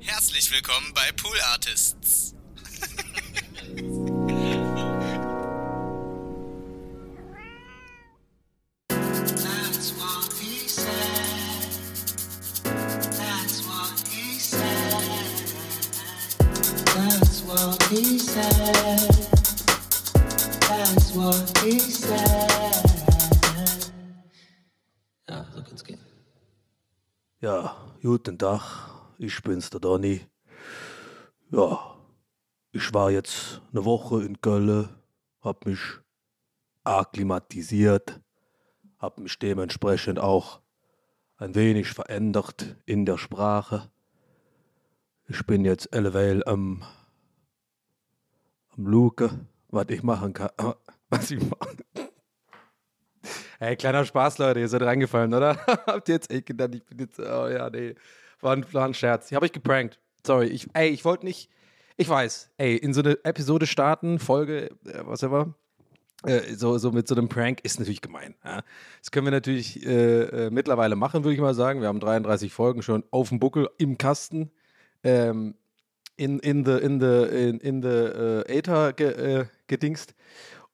Herzlich willkommen bei Pool Artists. So kann's gehen. Ja, guten Tag, ich bin's, der Donny. Ja, ich war jetzt eine Woche in Köln, hab mich akklimatisiert, hab mich dementsprechend auch ein wenig verändert in der Sprache. Ich bin jetzt alleweil am, am Luke, was ich machen kann, was ich mache. Hey, kleiner Spaß, Leute, ihr seid reingefallen, oder? Habt ihr jetzt echt gedacht, ich bin jetzt, oh ja, nee, war ein, war ein Scherz. Ich habe euch geprankt. Sorry, ich, ey, ich wollte nicht, ich weiß, ey, in so eine Episode starten, Folge, äh, was ever, äh, so, so mit so einem Prank ist natürlich gemein. Ja? Das können wir natürlich äh, äh, mittlerweile machen, würde ich mal sagen. Wir haben 33 Folgen schon auf dem Buckel im Kasten. Ähm, in, in the, in the, in, in the äh, Aether ge, äh, gedingst.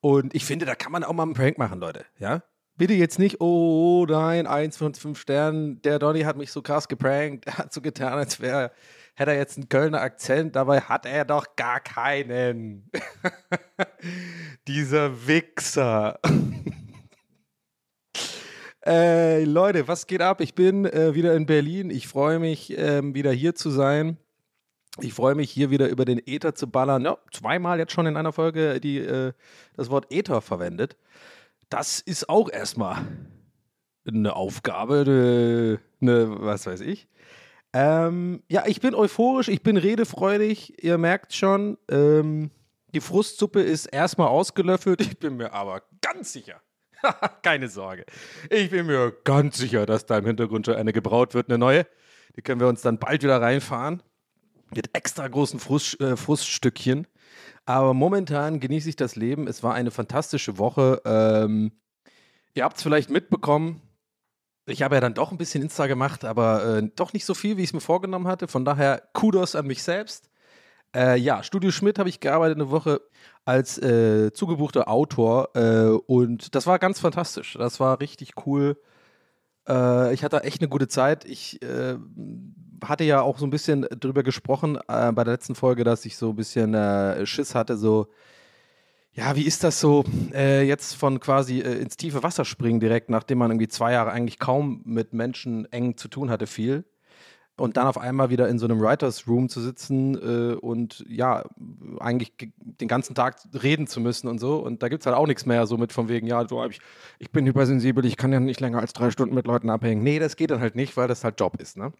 Und ich finde, da kann man auch mal einen Prank machen, Leute. Ja? Bitte jetzt nicht, oh nein, eins von fünf Sternen, der Donny hat mich so krass geprankt, er hat so getan, als wäre, hätte er jetzt einen Kölner Akzent, dabei hat er doch gar keinen. Dieser Wichser. Ey, Leute, was geht ab? Ich bin äh, wieder in Berlin. Ich freue mich, ähm, wieder hier zu sein. Ich freue mich, hier wieder über den Äther zu ballern. Ja, zweimal jetzt schon in einer Folge die, äh, das Wort Äther verwendet. Das ist auch erstmal eine Aufgabe, eine, eine was weiß ich. Ähm, ja, ich bin euphorisch, ich bin redefreudig. Ihr merkt schon, ähm, die Frustsuppe ist erstmal ausgelöffelt. Ich bin mir aber ganz sicher, keine Sorge, ich bin mir ganz sicher, dass da im Hintergrund schon eine gebraut wird, eine neue. Die können wir uns dann bald wieder reinfahren. Mit extra großen Frust, äh, Fruststückchen. Aber momentan genieße ich das Leben. Es war eine fantastische Woche. Ähm, ihr habt es vielleicht mitbekommen. Ich habe ja dann doch ein bisschen Insta gemacht, aber äh, doch nicht so viel, wie ich es mir vorgenommen hatte. Von daher Kudos an mich selbst. Äh, ja, Studio Schmidt habe ich gearbeitet eine Woche als äh, zugebuchter Autor äh, und das war ganz fantastisch. Das war richtig cool. Äh, ich hatte echt eine gute Zeit. Ich äh, hatte ja auch so ein bisschen drüber gesprochen äh, bei der letzten Folge, dass ich so ein bisschen äh, Schiss hatte, so, ja, wie ist das so, äh, jetzt von quasi äh, ins tiefe Wasser springen direkt, nachdem man irgendwie zwei Jahre eigentlich kaum mit Menschen eng zu tun hatte, viel. Und dann auf einmal wieder in so einem Writers Room zu sitzen äh, und ja, eigentlich ge- den ganzen Tag reden zu müssen und so. Und da gibt es halt auch nichts mehr, so mit von wegen, ja, so, ich, ich bin hypersensibel, ich kann ja nicht länger als drei Stunden mit Leuten abhängen. Nee, das geht dann halt nicht, weil das halt Job ist, ne?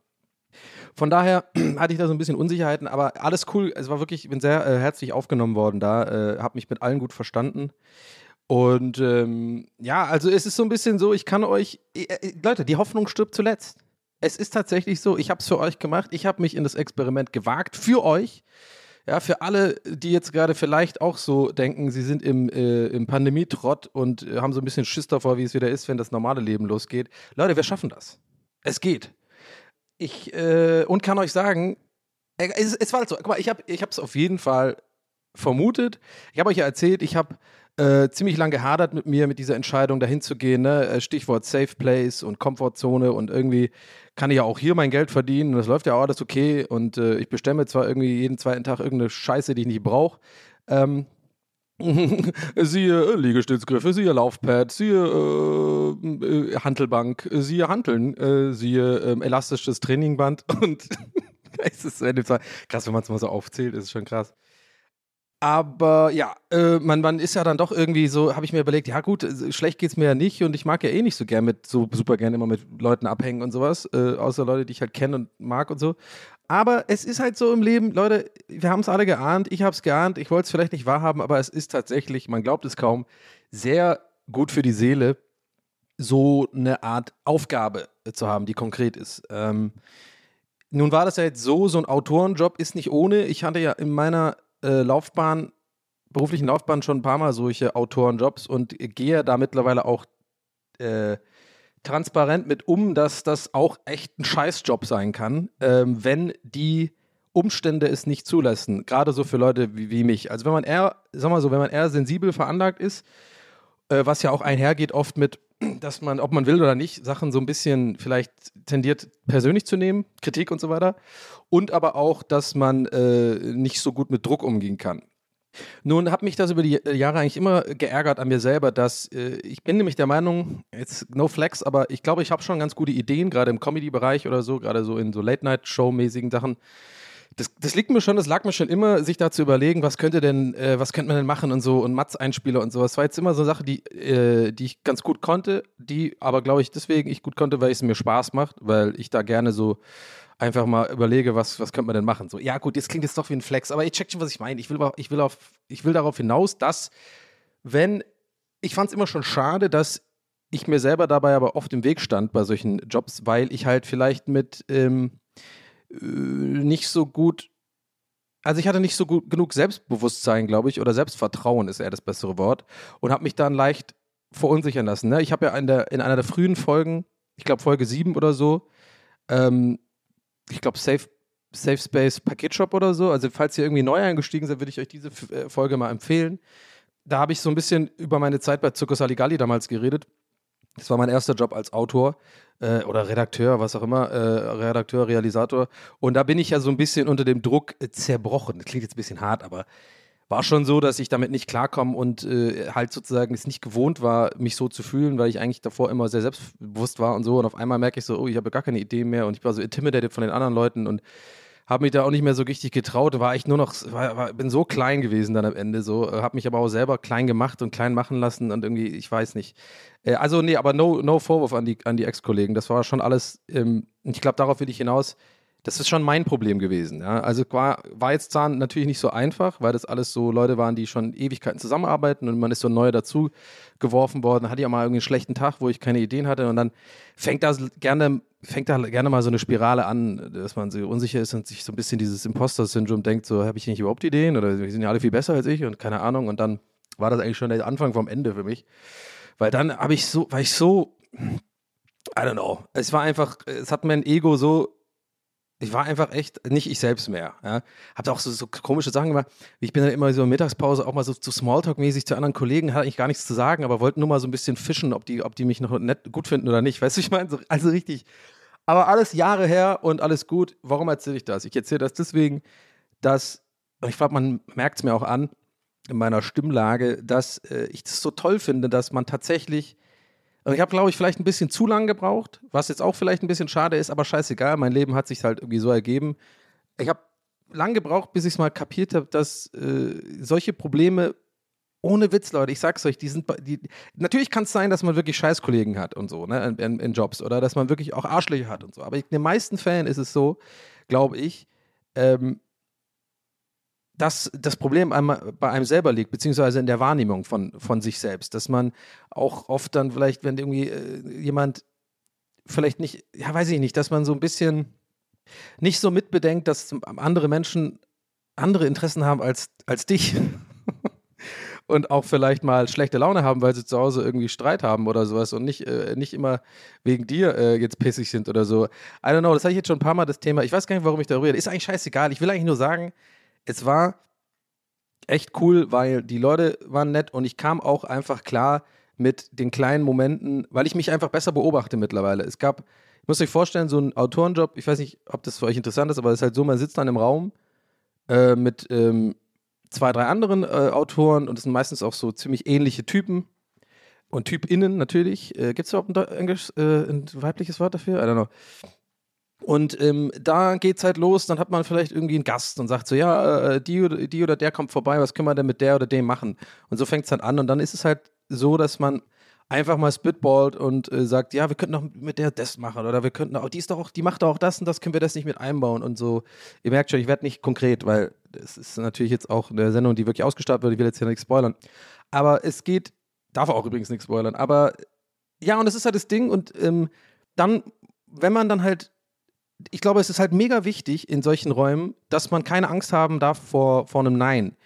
Von daher hatte ich da so ein bisschen Unsicherheiten, aber alles cool. Es war wirklich, ich bin sehr äh, herzlich aufgenommen worden da, äh, habe mich mit allen gut verstanden. Und ähm, ja, also es ist so ein bisschen so, ich kann euch, äh, äh, Leute, die Hoffnung stirbt zuletzt. Es ist tatsächlich so, ich habe es für euch gemacht, ich habe mich in das Experiment gewagt, für euch. Ja, für alle, die jetzt gerade vielleicht auch so denken, sie sind im, äh, im Pandemietrott und äh, haben so ein bisschen Schiss davor, wie es wieder ist, wenn das normale Leben losgeht. Leute, wir schaffen das. Es geht. Ich, äh, und kann euch sagen, äh, es, es war halt so, guck mal, ich habe es auf jeden Fall vermutet. Ich habe euch ja erzählt, ich habe äh, ziemlich lange gehadert mit mir, mit dieser Entscheidung, dahin zu gehen. Ne? Äh, Stichwort Safe Place und Komfortzone und irgendwie kann ich ja auch hier mein Geld verdienen und das läuft ja auch alles okay und äh, ich bestemme zwar irgendwie jeden zweiten Tag irgendeine Scheiße, die ich nicht brauche. Ähm, siehe äh, Liegestützgriffe, siehe Laufpad, siehe äh, äh, Hantelbank, äh, siehe Hanteln, äh, siehe ähm, elastisches Trainingband und es ist äh, krass, wenn man es mal so aufzählt, ist es schon krass. Aber ja, äh, man, man ist ja dann doch irgendwie so, habe ich mir überlegt, ja gut, äh, schlecht geht's mir ja nicht und ich mag ja eh nicht so gern mit, so super gern immer mit Leuten abhängen und sowas, äh, außer Leute, die ich halt kenne und mag und so. Aber es ist halt so im Leben, Leute, wir haben es alle geahnt, ich habe es geahnt, ich wollte es vielleicht nicht wahrhaben, aber es ist tatsächlich, man glaubt es kaum, sehr gut für die Seele, so eine Art Aufgabe zu haben, die konkret ist. Ähm, nun war das ja jetzt so, so ein Autorenjob ist nicht ohne. Ich hatte ja in meiner äh, Laufbahn, beruflichen Laufbahn schon ein paar Mal solche Autorenjobs und gehe da mittlerweile auch äh, transparent mit um, dass das auch echt ein Scheißjob sein kann, ähm, wenn die Umstände es nicht zulassen. Gerade so für Leute wie, wie mich. Also wenn man eher, sag mal so, wenn man eher sensibel veranlagt ist, äh, was ja auch einhergeht oft mit, dass man, ob man will oder nicht, Sachen so ein bisschen vielleicht tendiert persönlich zu nehmen, Kritik und so weiter. Und aber auch, dass man äh, nicht so gut mit Druck umgehen kann. Nun hat mich das über die Jahre eigentlich immer geärgert an mir selber, dass äh, ich bin nämlich der Meinung, jetzt no flex, aber ich glaube, ich habe schon ganz gute Ideen, gerade im Comedy-Bereich oder so, gerade so in so Late-Night-Show-mäßigen Sachen. Das, das, liegt mir schon, das lag mir schon immer, sich da zu überlegen, was könnte denn, äh, was könnte man denn machen und so und Matz-Einspieler und sowas. War jetzt immer so eine Sache, die, äh, die ich ganz gut konnte, die aber, glaube ich, deswegen ich gut konnte, weil es mir Spaß macht, weil ich da gerne so einfach mal überlege, was, was könnte man denn machen. So, ja, gut, jetzt klingt jetzt doch wie ein Flex, aber ich check schon, was ich meine. Ich will, ich will, ich will darauf hinaus, dass, wenn, ich fand es immer schon schade, dass ich mir selber dabei aber oft im Weg stand bei solchen Jobs, weil ich halt vielleicht mit ähm, äh, nicht so gut, also ich hatte nicht so gut genug Selbstbewusstsein, glaube ich, oder Selbstvertrauen ist eher das bessere Wort, und habe mich dann leicht verunsichern lassen. Ne? Ich habe ja in, der, in einer der frühen Folgen, ich glaube Folge 7 oder so, ähm, ich glaube, Safe, Safe Space Paketshop oder so. Also, falls ihr irgendwie neu eingestiegen seid, würde ich euch diese äh, Folge mal empfehlen. Da habe ich so ein bisschen über meine Zeit bei Zucco Saligalli damals geredet. Das war mein erster Job als Autor äh, oder Redakteur, was auch immer, äh, Redakteur, Realisator. Und da bin ich ja so ein bisschen unter dem Druck äh, zerbrochen. Das klingt jetzt ein bisschen hart, aber war schon so, dass ich damit nicht klarkomme und äh, halt sozusagen es nicht gewohnt war, mich so zu fühlen, weil ich eigentlich davor immer sehr selbstbewusst war und so. Und auf einmal merke ich so, oh, ich habe gar keine Idee mehr und ich war so intimidated von den anderen Leuten und habe mich da auch nicht mehr so richtig getraut. War ich nur noch, war, war, bin so klein gewesen dann am Ende so, äh, habe mich aber auch selber klein gemacht und klein machen lassen und irgendwie, ich weiß nicht. Äh, also nee, aber no, no Vorwurf an die, an die Ex-Kollegen. Das war schon alles, ähm, ich glaube, darauf will ich hinaus das ist schon mein Problem gewesen. Ja. Also war, war jetzt Zahn natürlich nicht so einfach, weil das alles so Leute waren, die schon Ewigkeiten zusammenarbeiten und man ist so neu dazu geworfen worden. Hatte auch mal irgendwie einen schlechten Tag, wo ich keine Ideen hatte und dann fängt das gerne, fängt da gerne mal so eine Spirale an, dass man so unsicher ist und sich so ein bisschen dieses Imposter-Syndrom denkt, so habe ich nicht überhaupt Ideen oder die sind ja alle viel besser als ich und keine Ahnung und dann war das eigentlich schon der Anfang vom Ende für mich. Weil dann habe ich so, war ich so, I don't know. Es war einfach, es hat mein Ego so ich war einfach echt nicht ich selbst mehr. Ja. Hab da auch so, so, komische Sachen gemacht. Ich bin dann immer so in Mittagspause auch mal so, so Smalltalk-mäßig zu anderen Kollegen, hatte eigentlich gar nichts zu sagen, aber wollten nur mal so ein bisschen fischen, ob die, ob die mich noch nett gut finden oder nicht. Weißt du, ich meine, so, also richtig. Aber alles Jahre her und alles gut. Warum erzähle ich das? Ich erzähle das deswegen, dass, ich glaube, man merkt es mir auch an in meiner Stimmlage, dass äh, ich das so toll finde, dass man tatsächlich also ich habe, glaube ich, vielleicht ein bisschen zu lang gebraucht, was jetzt auch vielleicht ein bisschen schade ist, aber scheißegal, mein Leben hat sich halt irgendwie so ergeben. Ich habe lang gebraucht, bis ich es mal kapiert habe, dass äh, solche Probleme ohne Witz, Leute, ich sag's euch, die sind, die, natürlich kann es sein, dass man wirklich Scheißkollegen hat und so, ne, in, in, Jobs oder dass man wirklich auch Arschlöcher hat und so. Aber in den meisten Fällen ist es so, glaube ich, ähm, dass das Problem einmal bei einem selber liegt, beziehungsweise in der Wahrnehmung von, von sich selbst, dass man auch oft dann vielleicht, wenn irgendwie äh, jemand vielleicht nicht, ja, weiß ich nicht, dass man so ein bisschen nicht so mitbedenkt, dass andere Menschen andere Interessen haben als, als dich. und auch vielleicht mal schlechte Laune haben, weil sie zu Hause irgendwie Streit haben oder sowas und nicht, äh, nicht immer wegen dir äh, jetzt pissig sind oder so. I don't know, das habe ich jetzt schon ein paar Mal das Thema. Ich weiß gar nicht, warum ich darüber rede. Ist eigentlich scheißegal. Ich will eigentlich nur sagen, es war echt cool, weil die Leute waren nett und ich kam auch einfach klar mit den kleinen Momenten, weil ich mich einfach besser beobachte mittlerweile. Es gab, ich muss euch vorstellen, so ein Autorenjob, ich weiß nicht, ob das für euch interessant ist, aber es ist halt so, man sitzt dann im Raum äh, mit ähm, zwei, drei anderen äh, Autoren und es sind meistens auch so ziemlich ähnliche Typen und TypInnen natürlich. Äh, Gibt es überhaupt ein, Englisch, äh, ein weibliches Wort dafür? I don't know. Und ähm, da geht's halt los, dann hat man vielleicht irgendwie einen Gast und sagt so, ja, äh, die, oder, die oder der kommt vorbei, was können wir denn mit der oder dem machen? Und so fängt es dann an. Und dann ist es halt so, dass man einfach mal spitballt und äh, sagt, ja, wir könnten doch mit der das machen oder wir könnten auch, die ist doch auch, die macht doch auch das und das, können wir das nicht mit einbauen? Und so. Ihr merkt schon, ich werde nicht konkret, weil es ist natürlich jetzt auch eine Sendung, die wirklich ausgestattet wird, ich will jetzt hier nichts spoilern. Aber es geht, darf auch übrigens nichts spoilern, aber ja, und das ist halt das Ding. Und ähm, dann, wenn man dann halt ich glaube, es ist halt mega wichtig in solchen Räumen, dass man keine Angst haben darf vor, vor einem Nein.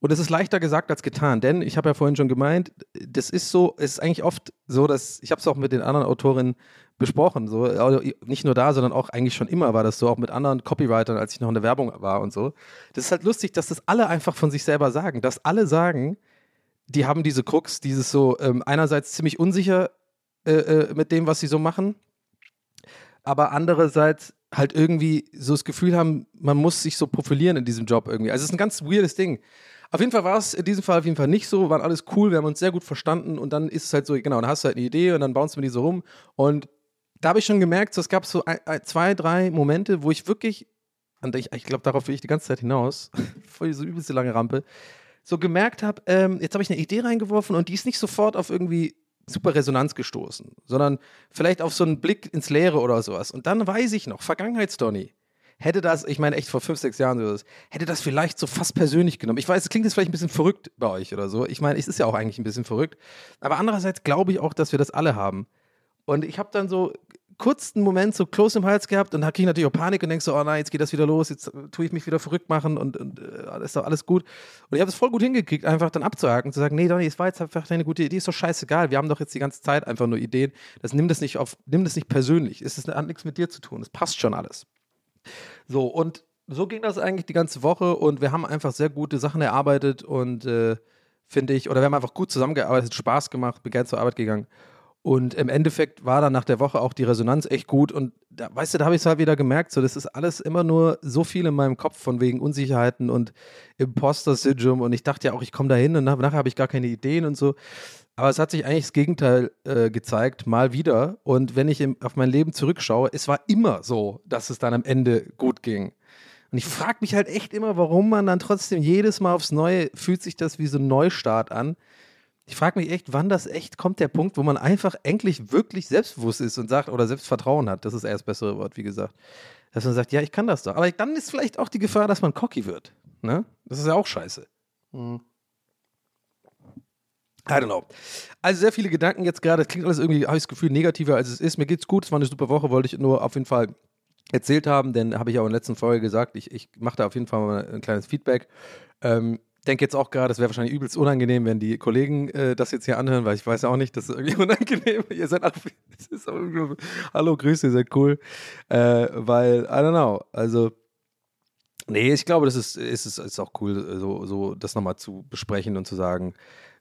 Und es ist leichter gesagt als getan, denn ich habe ja vorhin schon gemeint, das ist so, es ist eigentlich oft so, dass ich habe es auch mit den anderen Autorinnen besprochen. So. Also nicht nur da, sondern auch eigentlich schon immer war das so, auch mit anderen Copywritern, als ich noch in der Werbung war und so. Das ist halt lustig, dass das alle einfach von sich selber sagen. Dass alle sagen, die haben diese Krux, dieses so ähm, einerseits ziemlich unsicher äh, äh, mit dem, was sie so machen, aber andererseits halt irgendwie so das Gefühl haben, man muss sich so profilieren in diesem Job irgendwie. Also es ist ein ganz weirdes Ding. Auf jeden Fall war es in diesem Fall auf jeden Fall nicht so, waren alles cool, wir haben uns sehr gut verstanden und dann ist es halt so, genau, dann hast du halt eine Idee und dann bauen wir die so rum und da habe ich schon gemerkt, so, es gab so ein, zwei, drei Momente, wo ich wirklich, ich, ich glaube, darauf will ich die ganze Zeit hinaus, voll so übelste lange Rampe, so gemerkt habe, ähm, jetzt habe ich eine Idee reingeworfen und die ist nicht sofort auf irgendwie super Resonanz gestoßen, sondern vielleicht auf so einen Blick ins Leere oder sowas. Und dann weiß ich noch, Vergangenheitsdonny, hätte das, ich meine echt vor fünf, sechs Jahren so, hätte das vielleicht so fast persönlich genommen. Ich weiß, es klingt jetzt vielleicht ein bisschen verrückt bei euch oder so. Ich meine, es ist ja auch eigentlich ein bisschen verrückt. Aber andererseits glaube ich auch, dass wir das alle haben. Und ich habe dann so kurzen Moment so close im Hals gehabt und da kriege ich natürlich auch Panik und denke so, oh nein, jetzt geht das wieder los, jetzt tue ich mich wieder verrückt machen und, und äh, ist doch alles gut. Und ich habe es voll gut hingekriegt, einfach dann abzuhaken, zu sagen, nee, Donny, es war jetzt einfach eine gute Idee, ist doch scheißegal, wir haben doch jetzt die ganze Zeit einfach nur Ideen. Das nimm das nicht auf, nimm das nicht persönlich. Es hat nichts mit dir zu tun, es passt schon alles. So, und so ging das eigentlich die ganze Woche und wir haben einfach sehr gute Sachen erarbeitet und äh, finde ich, oder wir haben einfach gut zusammengearbeitet, Spaß gemacht, bin gerne zur Arbeit gegangen. Und im Endeffekt war dann nach der Woche auch die Resonanz echt gut. Und da, weißt du, da habe ich es halt wieder gemerkt, so das ist alles immer nur so viel in meinem Kopf von wegen Unsicherheiten und Imposter-Syndrom. Und ich dachte ja auch, ich komme da hin und nach, nachher habe ich gar keine Ideen und so. Aber es hat sich eigentlich das Gegenteil äh, gezeigt, mal wieder. Und wenn ich im, auf mein Leben zurückschaue, es war immer so, dass es dann am Ende gut ging. Und ich frage mich halt echt immer, warum man dann trotzdem jedes Mal aufs Neue fühlt sich das wie so ein Neustart an ich frage mich echt, wann das echt kommt, der Punkt, wo man einfach endlich wirklich selbstbewusst ist und sagt, oder Selbstvertrauen hat, das ist eher das bessere Wort, wie gesagt. Dass man sagt, ja, ich kann das doch. Aber dann ist vielleicht auch die Gefahr, dass man cocky wird. Ne? Das ist ja auch scheiße. Hm. I don't know. Also sehr viele Gedanken jetzt gerade. Das klingt alles irgendwie, habe ich das Gefühl, negativer als es ist. Mir geht's gut. Es war eine super Woche, wollte ich nur auf jeden Fall erzählt haben, denn habe ich auch in der letzten Folge gesagt, ich, ich mache da auf jeden Fall mal ein kleines Feedback. Ähm, denke jetzt auch gerade, es wäre wahrscheinlich übelst unangenehm, wenn die Kollegen äh, das jetzt hier anhören, weil ich weiß auch nicht, das ist irgendwie unangenehm. ihr seid ist hallo, Grüße, ihr seid cool. Äh, weil, I don't know, also, nee, ich glaube, das ist, ist, ist, ist auch cool, so, so das nochmal zu besprechen und zu sagen,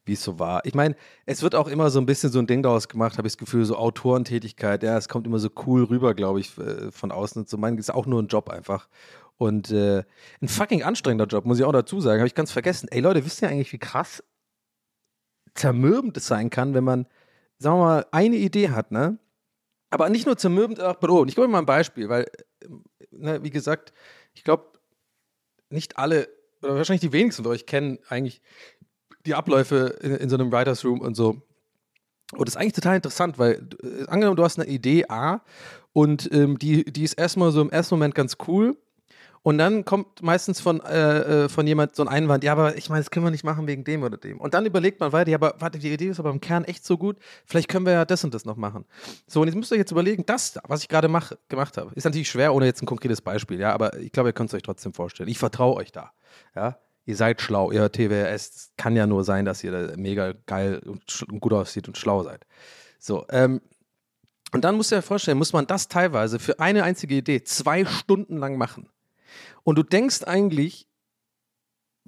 wie es so war. Ich meine, es wird auch immer so ein bisschen so ein Ding daraus gemacht, habe ich das Gefühl, so Autorentätigkeit, ja, es kommt immer so cool rüber, glaube ich, äh, von außen. So, mein, ist auch nur ein Job einfach. Und äh, ein fucking anstrengender Job, muss ich auch dazu sagen. Habe ich ganz vergessen. Ey Leute, wisst ihr eigentlich, wie krass zermürbend es sein kann, wenn man, sagen wir mal, eine Idee hat, ne? Aber nicht nur zermürbend, auch bedrohend. Ich gebe mal ein Beispiel, weil, ne, wie gesagt, ich glaube, nicht alle, oder wahrscheinlich die wenigsten von euch kennen eigentlich die Abläufe in, in so einem Writers Room und so. Und das ist eigentlich total interessant, weil äh, angenommen, du hast eine Idee A und ähm, die, die ist erstmal so im ersten Moment ganz cool und dann kommt meistens von, äh, äh, von jemand so ein Einwand, ja, aber ich meine, das können wir nicht machen wegen dem oder dem. Und dann überlegt man weiter, ja, aber warte, die Idee ist aber im Kern echt so gut, vielleicht können wir ja das und das noch machen. So, und jetzt müsst ihr euch jetzt überlegen, das, was ich gerade mach, gemacht habe, ist natürlich schwer ohne jetzt ein konkretes Beispiel, ja, aber ich glaube, ihr könnt es euch trotzdem vorstellen. Ich vertraue euch da, ja. Ihr seid schlau, ihr TWS, kann ja nur sein, dass ihr da mega geil und gut aussieht und schlau seid. So, ähm, und dann musst du dir vorstellen, muss man das teilweise für eine einzige Idee zwei Stunden lang machen. Und du denkst eigentlich,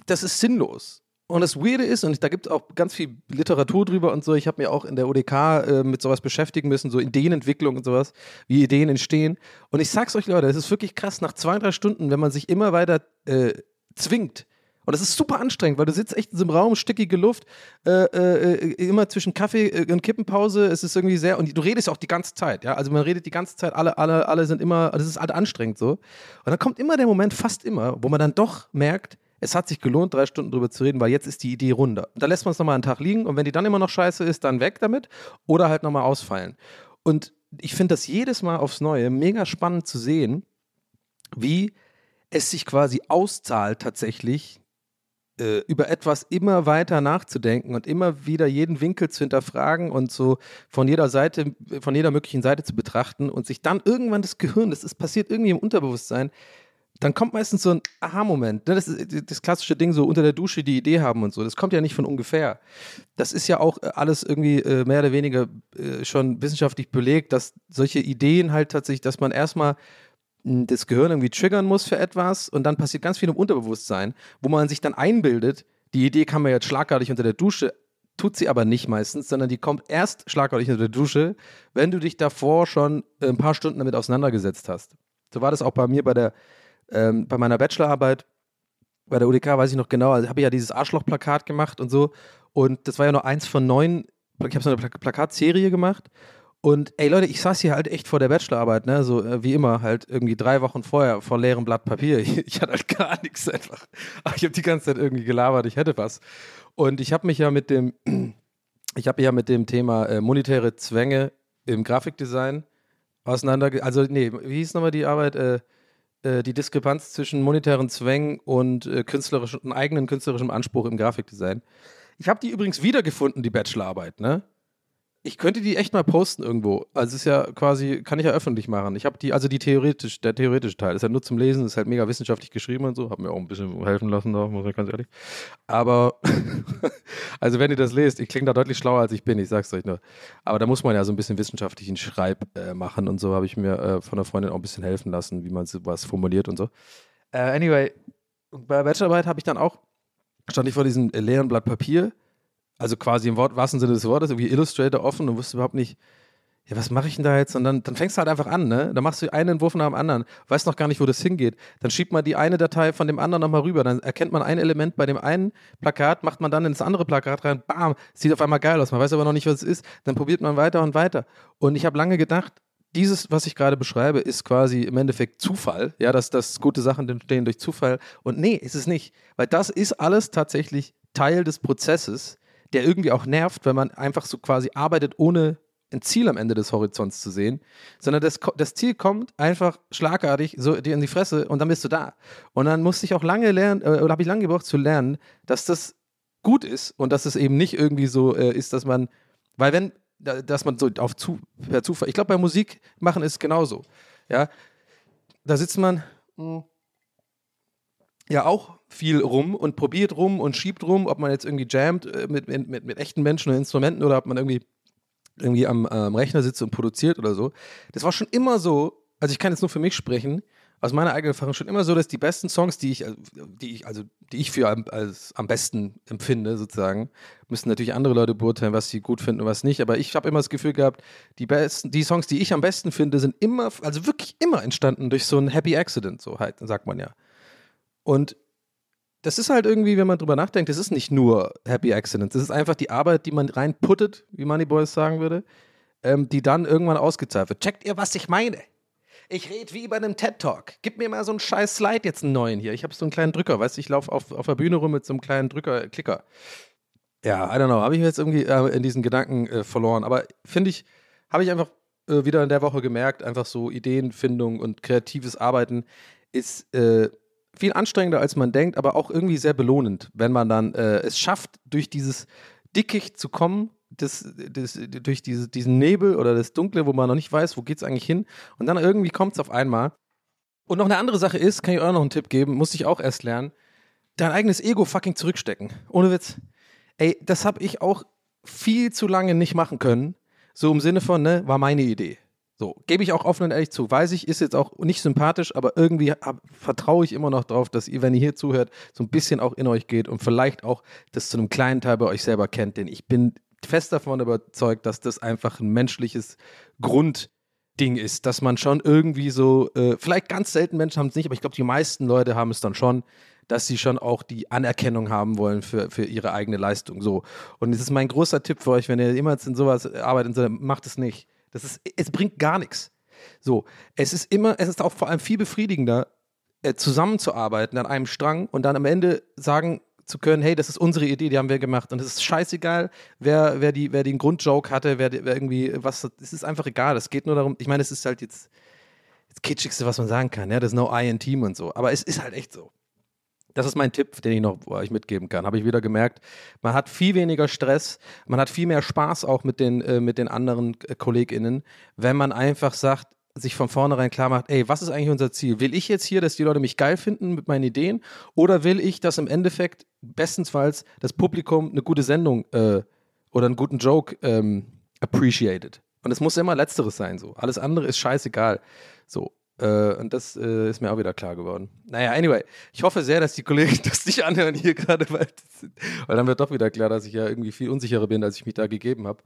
das ist sinnlos. Und das Weirde ist, und da gibt es auch ganz viel Literatur drüber und so, ich habe mir auch in der ODK äh, mit sowas beschäftigen müssen, so Ideenentwicklung und sowas, wie Ideen entstehen. Und ich sag's euch, Leute, es ist wirklich krass, nach zwei, drei Stunden, wenn man sich immer weiter äh, zwingt, und das ist super anstrengend, weil du sitzt echt in so einem Raum, stickige Luft, äh, äh, immer zwischen Kaffee äh, und Kippenpause. Es ist irgendwie sehr, und du redest auch die ganze Zeit, ja. Also man redet die ganze Zeit, alle, alle, alle sind immer, das ist halt anstrengend so. Und dann kommt immer der Moment, fast immer, wo man dann doch merkt, es hat sich gelohnt, drei Stunden drüber zu reden, weil jetzt ist die Idee runter. Da lässt man es nochmal einen Tag liegen und wenn die dann immer noch scheiße ist, dann weg damit oder halt nochmal ausfallen. Und ich finde das jedes Mal aufs Neue mega spannend zu sehen, wie es sich quasi auszahlt tatsächlich, äh, über etwas immer weiter nachzudenken und immer wieder jeden Winkel zu hinterfragen und so von jeder Seite, von jeder möglichen Seite zu betrachten und sich dann irgendwann das Gehirn, das ist passiert irgendwie im Unterbewusstsein, dann kommt meistens so ein Aha-Moment. Ne? Das ist das klassische Ding, so unter der Dusche die Idee haben und so. Das kommt ja nicht von ungefähr. Das ist ja auch äh, alles irgendwie äh, mehr oder weniger schon wissenschaftlich belegt, dass solche Ideen halt tatsächlich, dass man erstmal das Gehirn irgendwie triggern muss für etwas und dann passiert ganz viel im Unterbewusstsein, wo man sich dann einbildet, die Idee kam mir jetzt schlagartig unter der Dusche, tut sie aber nicht meistens, sondern die kommt erst schlagartig unter der Dusche, wenn du dich davor schon äh, ein paar Stunden damit auseinandergesetzt hast. So war das auch bei mir bei der ähm, bei meiner Bachelorarbeit bei der UDK, weiß ich noch genau, also habe ich ja dieses Arschloch-Plakat gemacht und so. Und das war ja nur eins von neun, ich habe so eine Plakatserie gemacht. Und ey Leute, ich saß hier halt echt vor der Bachelorarbeit, ne, so äh, wie immer, halt irgendwie drei Wochen vorher vor leerem Blatt Papier. Ich, ich hatte halt gar nichts einfach. Aber ich habe die ganze Zeit irgendwie gelabert, ich hätte was. Und ich habe mich ja mit dem, ich habe ja mit dem Thema äh, monetäre Zwänge im Grafikdesign auseinander, also nee, wie hieß nochmal die Arbeit? Äh, äh, die Diskrepanz zwischen monetären Zwängen und äh, künstlerischem, eigenen künstlerischem Anspruch im Grafikdesign. Ich habe die übrigens wiedergefunden, die Bachelorarbeit, ne? Ich könnte die echt mal posten irgendwo. Also es ist ja quasi, kann ich ja öffentlich machen. Ich habe die, also die theoretisch, der theoretische Teil ist ja nur zum Lesen, ist halt mega wissenschaftlich geschrieben und so, Hab mir auch ein bisschen helfen lassen da, muss ich ganz ehrlich. Aber, also wenn ihr das lest, ich klinge da deutlich schlauer als ich bin, ich sag's euch nur. Aber da muss man ja so ein bisschen wissenschaftlichen Schreib äh, machen und so habe ich mir äh, von einer Freundin auch ein bisschen helfen lassen, wie man sowas formuliert und so. Äh, anyway, bei der Bachelorarbeit habe ich dann auch, stand ich vor diesem leeren Blatt Papier also quasi im Wort, wahrsten Sinne des Wortes, irgendwie Illustrator offen und wusste überhaupt nicht, ja, was mache ich denn da jetzt? Und dann, dann fängst du halt einfach an, ne? Dann machst du einen Entwurf nach dem anderen, weißt noch gar nicht, wo das hingeht. Dann schiebt man die eine Datei von dem anderen nochmal rüber. Dann erkennt man ein Element bei dem einen Plakat, macht man dann ins andere Plakat rein, bam, sieht auf einmal geil aus. Man weiß aber noch nicht, was es ist. Dann probiert man weiter und weiter. Und ich habe lange gedacht, dieses, was ich gerade beschreibe, ist quasi im Endeffekt Zufall, ja, dass, dass gute Sachen entstehen durch Zufall. Und nee, ist es nicht. Weil das ist alles tatsächlich Teil des Prozesses, der irgendwie auch nervt, wenn man einfach so quasi arbeitet, ohne ein Ziel am Ende des Horizonts zu sehen, sondern das, das Ziel kommt einfach schlagartig so dir in die Fresse und dann bist du da. Und dann musste ich auch lange lernen, äh, oder habe ich lange gebraucht zu lernen, dass das gut ist und dass es eben nicht irgendwie so äh, ist, dass man, weil wenn, dass man so auf zu, per Zufall, ich glaube bei Musik machen ist genauso, ja, da sitzt man mh, hm, ja auch viel rum und probiert rum und schiebt rum, ob man jetzt irgendwie jammt äh, mit, mit, mit, echten Menschen und Instrumenten oder ob man irgendwie, irgendwie am, am Rechner sitzt und produziert oder so. Das war schon immer so, also ich kann jetzt nur für mich sprechen, aus meiner eigenen Erfahrung schon immer so, dass die besten Songs, die ich, äh, die ich, also die ich für als am besten empfinde, sozusagen, müssen natürlich andere Leute beurteilen, was sie gut finden und was nicht. Aber ich habe immer das Gefühl gehabt, die besten, die Songs, die ich am besten finde, sind immer, also wirklich immer entstanden durch so ein Happy Accident, so halt, sagt man ja. Und das ist halt irgendwie, wenn man drüber nachdenkt, das ist nicht nur Happy Accidents. Das ist einfach die Arbeit, die man reinputtet, wie Moneyboys sagen würde, ähm, die dann irgendwann ausgezahlt wird. Checkt ihr, was ich meine? Ich rede wie bei einem TED-Talk. Gib mir mal so einen scheiß Slide jetzt einen neuen hier. Ich habe so einen kleinen Drücker, weißt du, ich laufe auf, auf der Bühne rum mit so einem kleinen Drücker, Klicker. Ja, I don't know, habe ich jetzt irgendwie äh, in diesen Gedanken äh, verloren. Aber finde ich, habe ich einfach äh, wieder in der Woche gemerkt, einfach so Ideenfindung und kreatives Arbeiten ist äh, viel anstrengender, als man denkt, aber auch irgendwie sehr belohnend, wenn man dann äh, es schafft, durch dieses Dickicht zu kommen, das, das, durch diese, diesen Nebel oder das Dunkle, wo man noch nicht weiß, wo geht es eigentlich hin. Und dann irgendwie kommt es auf einmal. Und noch eine andere Sache ist, kann ich auch noch einen Tipp geben, musste ich auch erst lernen, dein eigenes Ego fucking zurückstecken. Ohne Witz. Ey, das habe ich auch viel zu lange nicht machen können. So im Sinne von, ne, war meine Idee. So, gebe ich auch offen und ehrlich zu. Weiß ich, ist jetzt auch nicht sympathisch, aber irgendwie vertraue ich immer noch darauf, dass ihr, wenn ihr hier zuhört, so ein bisschen auch in euch geht und vielleicht auch das zu einem kleinen Teil bei euch selber kennt. Denn ich bin fest davon überzeugt, dass das einfach ein menschliches Grundding ist, dass man schon irgendwie so, äh, vielleicht ganz selten Menschen haben es nicht, aber ich glaube, die meisten Leute haben es dann schon, dass sie schon auch die Anerkennung haben wollen für, für ihre eigene Leistung. So. Und es ist mein großer Tipp für euch, wenn ihr jemals in sowas arbeitet, macht es nicht das ist, es bringt gar nichts. So, es ist immer, es ist auch vor allem viel befriedigender, äh, zusammenzuarbeiten an einem Strang und dann am Ende sagen zu können, hey, das ist unsere Idee, die haben wir gemacht. Und es ist scheißegal, wer, wer, die, wer den Grundjoke hatte, wer, wer irgendwie was, es ist einfach egal. Es geht nur darum, ich meine, es ist halt jetzt das Kitschigste, was man sagen kann, ja, das ist no I in Team und so. Aber es ist halt echt so. Das ist mein Tipp, den ich noch euch mitgeben kann. Habe ich wieder gemerkt. Man hat viel weniger Stress, man hat viel mehr Spaß auch mit den, äh, mit den anderen äh, KollegInnen, wenn man einfach sagt, sich von vornherein klar macht, ey, was ist eigentlich unser Ziel? Will ich jetzt hier, dass die Leute mich geil finden mit meinen Ideen? Oder will ich, dass im Endeffekt bestensfalls das Publikum eine gute Sendung äh, oder einen guten Joke ähm, appreciated? Und es muss immer Letzteres sein, so. Alles andere ist scheißegal. So. Äh, und das äh, ist mir auch wieder klar geworden. Naja, anyway, ich hoffe sehr, dass die Kollegen das nicht anhören hier gerade, weil, weil dann wird doch wieder klar, dass ich ja irgendwie viel unsicherer bin, als ich mich da gegeben habe.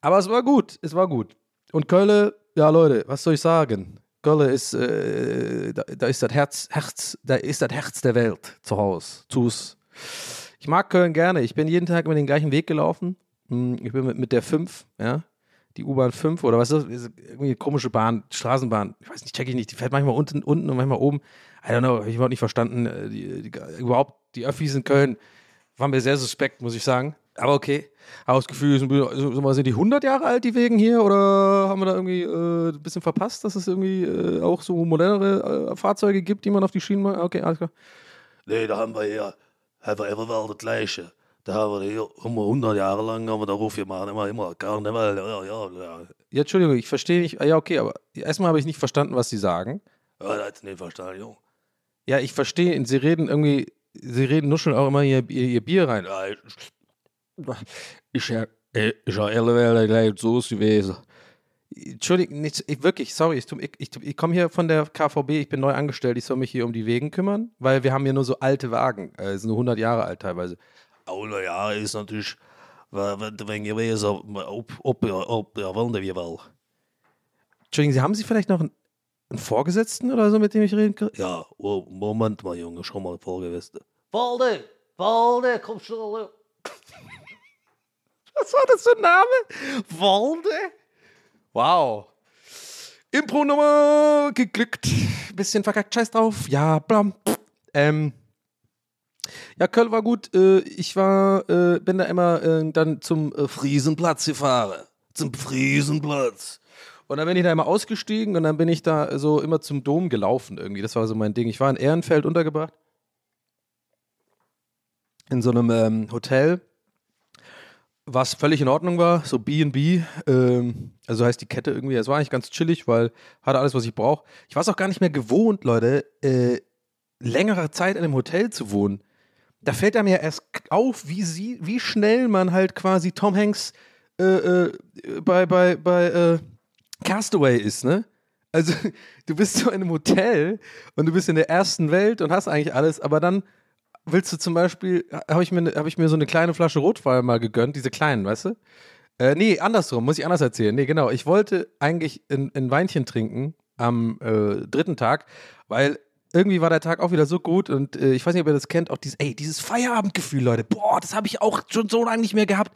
Aber es war gut, es war gut. Und Kölle, ja Leute, was soll ich sagen? Kölle ist, äh, da, da, ist das Herz, Herz, da ist das Herz der Welt zu Hause, zus. Ich mag Köln gerne. Ich bin jeden Tag über den gleichen Weg gelaufen. Hm, Ich bin mit, mit der 5, ja, die U-Bahn 5 oder was ist das? Irgendwie komische Bahn, Straßenbahn. Ich weiß nicht, check ich nicht. Die fährt manchmal unten, unten und manchmal oben. I don't know, habe ich überhaupt nicht verstanden. Äh, Die, die, überhaupt, die Öffis in Köln waren mir sehr suspekt, muss ich sagen. Aber okay. Aber das Gefühl, sind, sind die 100 Jahre alt, die Wegen hier? Oder haben wir da irgendwie äh, ein bisschen verpasst, dass es irgendwie äh, auch so modernere äh, Fahrzeuge gibt, die man auf die Schienen macht? Okay, alles klar. Nee, da haben wir haben wir immer das Gleiche. Da haben wir immer 100 Jahre lang haben wir darauf gemacht, immer, immer Karneval, ja, ja, ja. Ja, Entschuldigung, ich verstehe nicht. Ja, okay, aber erstmal habe ich nicht verstanden, was Sie sagen. Ja, das hat nicht verstanden, Junge. Ja, ich verstehe, Sie reden irgendwie, Sie reden nuscheln auch immer ihr, ihr, ihr Bier rein. Ja, ich, Ist ja, äh, ist ja alle gleich so gewesen. Entschuldigung, nicht, ich, wirklich, sorry, ich, ich, ich, ich komme hier von der KVB, ich bin neu angestellt, ich soll mich hier um die Wegen kümmern, weil wir haben hier nur so alte Wagen, äh, sind nur 100 Jahre alt teilweise. Alle Jahre ist natürlich, wenn wenn gewesen, ob, ob, ob, ja, wollen wir wel. Entschuldigung, Sie haben Sie vielleicht noch einen, einen Vorgesetzten oder so, mit dem ich reden kann? Ja, oh, Moment mal, Junge, schon mal vorgewesen. Walde, Walde, komm schon. Was war das für ein Name? Walde? Wow. Impro-Nummer geglückt. Bisschen verkackt, scheiß drauf. Ja, blam. Ähm. Ja, Köln war gut. Äh, ich war, äh, bin da immer äh, dann zum Friesenplatz gefahren. Zum Friesenplatz. Und dann bin ich da immer ausgestiegen und dann bin ich da so immer zum Dom gelaufen irgendwie. Das war so mein Ding. Ich war in Ehrenfeld untergebracht. In so einem ähm, Hotel, was völlig in Ordnung war. So B&B, ähm, also heißt die Kette irgendwie. Es war eigentlich ganz chillig, weil hatte alles, was ich brauche. Ich war es auch gar nicht mehr gewohnt, Leute, äh, längere Zeit in einem Hotel zu wohnen. Da fällt einem ja erst auf, wie, sie, wie schnell man halt quasi Tom Hanks äh, äh, bei, bei, bei äh, Castaway ist, ne? Also, du bist so in einem Hotel und du bist in der ersten Welt und hast eigentlich alles, aber dann willst du zum Beispiel, habe ich, mir ne- hab ich mir so eine kleine Flasche Rotwein mal gegönnt, diese kleinen, weißt du? Äh, nee, andersrum, muss ich anders erzählen. Nee, genau. Ich wollte eigentlich ein, ein Weinchen trinken am äh, dritten Tag, weil irgendwie war der Tag auch wieder so gut und äh, ich weiß nicht, ob ihr das kennt, auch dieses, ey, dieses Feierabendgefühl, Leute. Boah, das habe ich auch schon so lange nicht mehr gehabt.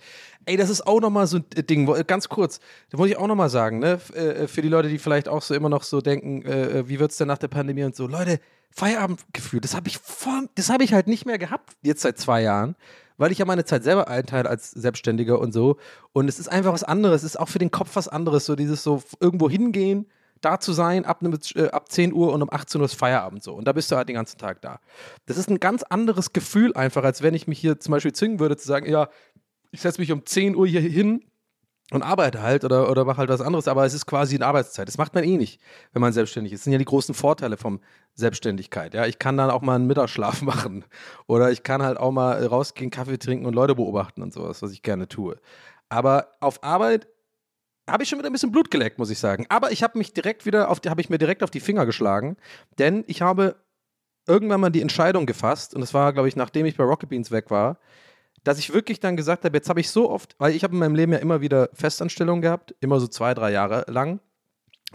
Ey, das ist auch nochmal so ein Ding, wo- ganz kurz, da muss ich auch nochmal sagen, ne, äh, für die Leute, die vielleicht auch so immer noch so denken, äh, äh, wie wird's denn nach der Pandemie und so, Leute, Feierabendgefühl, das habe ich voll, das habe ich halt nicht mehr gehabt, jetzt seit zwei Jahren, weil ich ja meine Zeit selber einteile als Selbstständiger und so. Und es ist einfach was anderes, es ist auch für den Kopf was anderes, so dieses so irgendwo hingehen, da zu sein, ab, ne, äh, ab 10 Uhr und um 18 Uhr ist Feierabend so. Und da bist du halt den ganzen Tag da. Das ist ein ganz anderes Gefühl einfach, als wenn ich mich hier zum Beispiel zwingen würde zu sagen, ja, ich setze mich um 10 Uhr hier hin und arbeite halt oder, oder mache halt was anderes, aber es ist quasi eine Arbeitszeit. Das macht man eh nicht, wenn man selbstständig ist. Das sind ja die großen Vorteile von Selbstständigkeit. Ja, ich kann dann auch mal einen Mittagsschlaf machen oder ich kann halt auch mal rausgehen, Kaffee trinken und Leute beobachten und sowas, was ich gerne tue. Aber auf Arbeit habe ich schon wieder ein bisschen Blut geleckt, muss ich sagen. Aber ich habe mich direkt wieder auf, die- habe ich mir direkt auf die Finger geschlagen, denn ich habe irgendwann mal die Entscheidung gefasst und das war, glaube ich, nachdem ich bei Rocket Beans weg war, dass ich wirklich dann gesagt habe, jetzt habe ich so oft, weil ich habe in meinem Leben ja immer wieder Festanstellungen gehabt, immer so zwei, drei Jahre lang.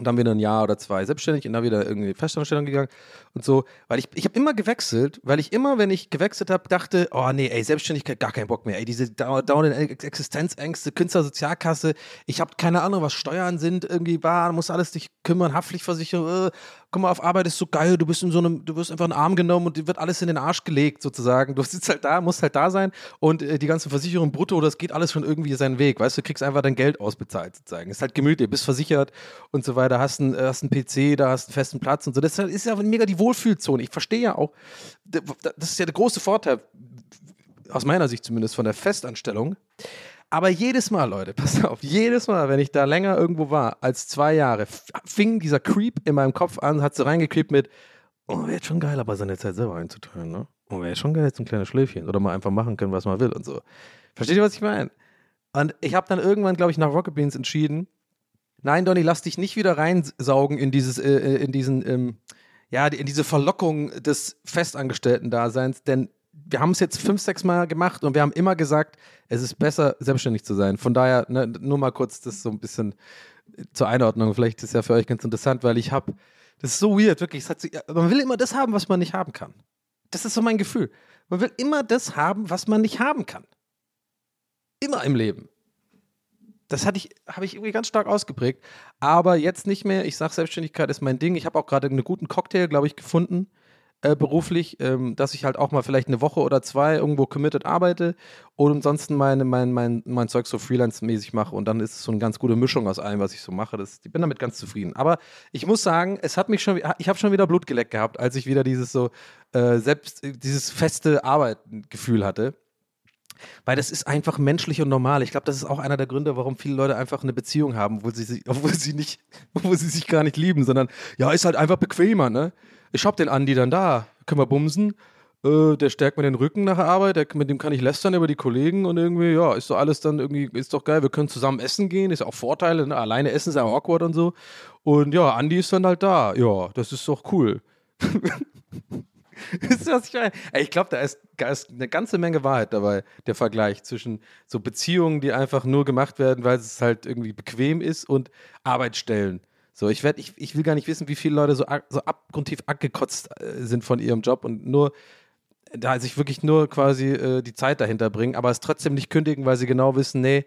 Und dann wieder ein Jahr oder zwei selbstständig und dann wieder irgendwie Festanstellung gegangen und so. Weil ich, ich habe immer gewechselt, weil ich immer, wenn ich gewechselt habe, dachte, oh nee, ey, Selbstständigkeit, gar keinen Bock mehr. Ey, diese dau- dauernden Ex- Existenzängste, Künstlersozialkasse, ich habe keine Ahnung, was Steuern sind, irgendwie, war, muss alles dich kümmern, Haftpflichtversicherung, äh, guck mal, auf Arbeit ist so geil, du bist in so einem, du wirst einfach in den Arm genommen und dir wird alles in den Arsch gelegt, sozusagen. Du sitzt halt da, musst halt da sein und äh, die ganzen Versicherungen brutto, das geht alles schon irgendwie seinen Weg, weißt du, kriegst einfach dein Geld ausbezahlt, sozusagen. Ist halt gemütlich, bist versichert und so weiter, hast einen, äh, hast einen PC, da hast einen festen Platz und so. Das ist halt- ja mega die Wohlfühlzone. Ich verstehe ja auch, das ist ja der große Vorteil, aus meiner Sicht zumindest, von der Festanstellung. Aber jedes Mal, Leute, pass auf, jedes Mal, wenn ich da länger irgendwo war als zwei Jahre, fing dieser Creep in meinem Kopf an, hat so reingecreept mit, oh, wäre schon geil, aber seine Zeit selber einzuteilen, ne? Oh, wäre schon geil, jetzt ein kleines Schläfchen oder mal einfach machen können, was man will und so. Versteht ihr, was ich meine? Und ich habe dann irgendwann, glaube ich, nach Rocket Beans entschieden, nein, Donny, lass dich nicht wieder reinsaugen in dieses, äh, äh, in diesen, ähm, ja, in diese Verlockung des Festangestellten-Daseins, denn wir haben es jetzt fünf, sechs Mal gemacht und wir haben immer gesagt, es ist besser, selbstständig zu sein. Von daher, ne, nur mal kurz das so ein bisschen zur Einordnung. Vielleicht ist es ja für euch ganz interessant, weil ich habe, das ist so weird, wirklich. Sich- man will immer das haben, was man nicht haben kann. Das ist so mein Gefühl. Man will immer das haben, was man nicht haben kann. Immer im Leben. Das hatte ich, habe ich irgendwie ganz stark ausgeprägt. Aber jetzt nicht mehr. Ich sage, Selbstständigkeit ist mein Ding. Ich habe auch gerade einen guten Cocktail, glaube ich, gefunden, äh, beruflich, ähm, dass ich halt auch mal vielleicht eine Woche oder zwei irgendwo committed arbeite und ansonsten meine, mein, mein, mein Zeug so freelance-mäßig mache. Und dann ist es so eine ganz gute Mischung aus allem, was ich so mache. Das, ich bin damit ganz zufrieden. Aber ich muss sagen, es hat mich schon, ich habe schon wieder Blut geleckt gehabt, als ich wieder dieses so äh, selbst, dieses feste Arbeiten-Gefühl hatte. Weil das ist einfach menschlich und normal. Ich glaube, das ist auch einer der Gründe, warum viele Leute einfach eine Beziehung haben, obwohl sie, sich, obwohl sie nicht, obwohl sie sich gar nicht lieben, sondern ja, ist halt einfach bequemer, ne? Ich hab den Andi dann da, können wir bumsen. Äh, der stärkt mir den Rücken nach der Arbeit, der, mit dem kann ich lästern über die Kollegen und irgendwie, ja, ist doch alles dann irgendwie, ist doch geil. Wir können zusammen essen gehen, ist auch Vorteile, ne? Alleine essen ist ja awkward und so. Und ja, Andi ist dann halt da. Ja, das ist doch cool. Wisst ihr, was ich meine? Ich glaube, da ist, da ist eine ganze Menge Wahrheit dabei, der Vergleich zwischen so Beziehungen, die einfach nur gemacht werden, weil es halt irgendwie bequem ist und Arbeitsstellen. So, ich, werd, ich, ich will gar nicht wissen, wie viele Leute so, so abgrundtief angekotzt äh, sind von ihrem Job und nur da sich wirklich nur quasi äh, die Zeit dahinter bringen, aber es trotzdem nicht kündigen, weil sie genau wissen, nee,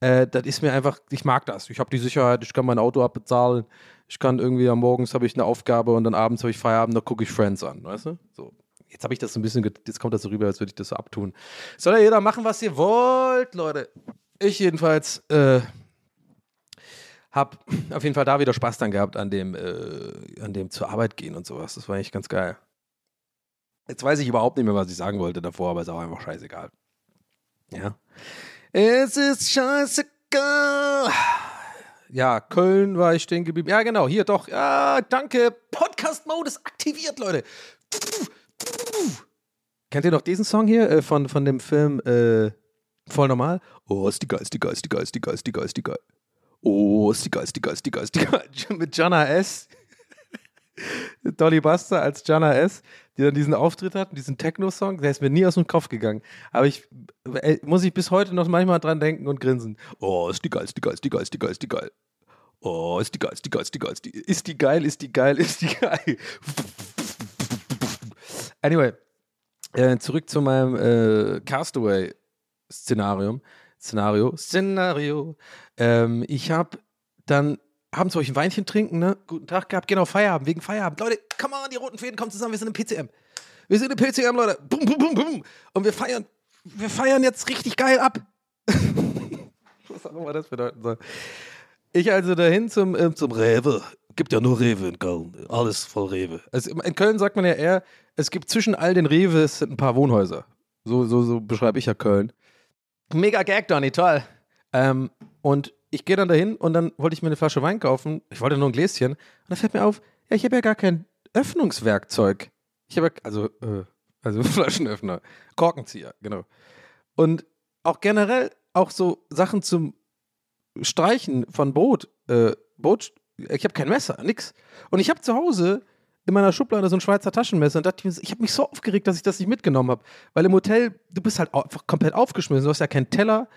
äh, das ist mir einfach, ich mag das. Ich habe die Sicherheit, ich kann mein Auto abbezahlen, ich kann irgendwie am Morgens habe ich eine Aufgabe und dann abends habe ich Feierabend, da gucke ich Friends an, weißt du? So. Jetzt habe ich das so ein bisschen, jetzt kommt das so rüber, als würde ich das so abtun. Soll ja jeder machen, was ihr wollt, Leute. Ich jedenfalls äh, habe auf jeden Fall da wieder Spaß dann gehabt an dem, äh, an dem zur Arbeit gehen und sowas. Das war eigentlich ganz geil. Jetzt weiß ich überhaupt nicht mehr, was ich sagen wollte davor, aber ist auch einfach scheißegal. Ja. Es ist scheißegal. Ja, Köln war ich stehen geblieben. Ja, genau, hier doch. Ja, danke. Podcast-Mode ist aktiviert, Leute. Kennt ihr noch diesen Song hier äh, von, von dem Film äh, Voll Normal? Oh, ist die geil, ist die geil, ist die geil, ist die geil, ist die geil, ist die geil. Oh, geil, ist die geil. Mit Jana S. Dolly Buster als Jana S., die dann diesen Auftritt hat, diesen Techno-Song, der ist mir nie aus dem Kopf gegangen. Aber ich äh, muss ich bis heute noch manchmal dran denken und grinsen. Oh, ist die geil, ist die geil, ist die geil, ist die geil, ist die geil. Oh, ist die geil, ist die geil, ist die geil, ist die, ist die geil, ist die geil, ist die geil. Anyway, äh, zurück zu meinem äh, Castaway-Szenario. Szenario, Szenario. Ähm, ich habe dann abends ich ein Weinchen trinken, ne? Guten Tag gehabt, genau, Feierabend, wegen Feierabend. Leute, come on, die roten Fäden kommen zusammen, wir sind im PCM. Wir sind im PCM, Leute. Bum, bum, bum, bum. Und wir feiern, wir feiern jetzt richtig geil ab. Was auch immer das bedeuten soll. Ich also dahin zum, ähm, zum Rewe. Gibt ja nur Rewe in Köln. Alles voll Rewe. Also in Köln sagt man ja eher, es gibt zwischen all den sind ein paar Wohnhäuser. So, so, so beschreibe ich ja Köln. Mega Gag, Donny, toll. Ähm, und ich gehe dann dahin und dann wollte ich mir eine Flasche Wein kaufen. Ich wollte nur ein Gläschen. Und dann fällt mir auf, ja, ich habe ja gar kein Öffnungswerkzeug. Ich habe ja, also, äh, also Flaschenöffner, Korkenzieher, genau. Und auch generell auch so Sachen zum Streichen von Brot, äh, Brot, ich habe kein Messer, nix. Und ich habe zu Hause in meiner Schublade so ein Schweizer Taschenmesser und dachte ich, habe mich so aufgeregt, dass ich das nicht mitgenommen habe. Weil im Hotel, du bist halt einfach komplett aufgeschmissen. Du hast ja keinen Teller,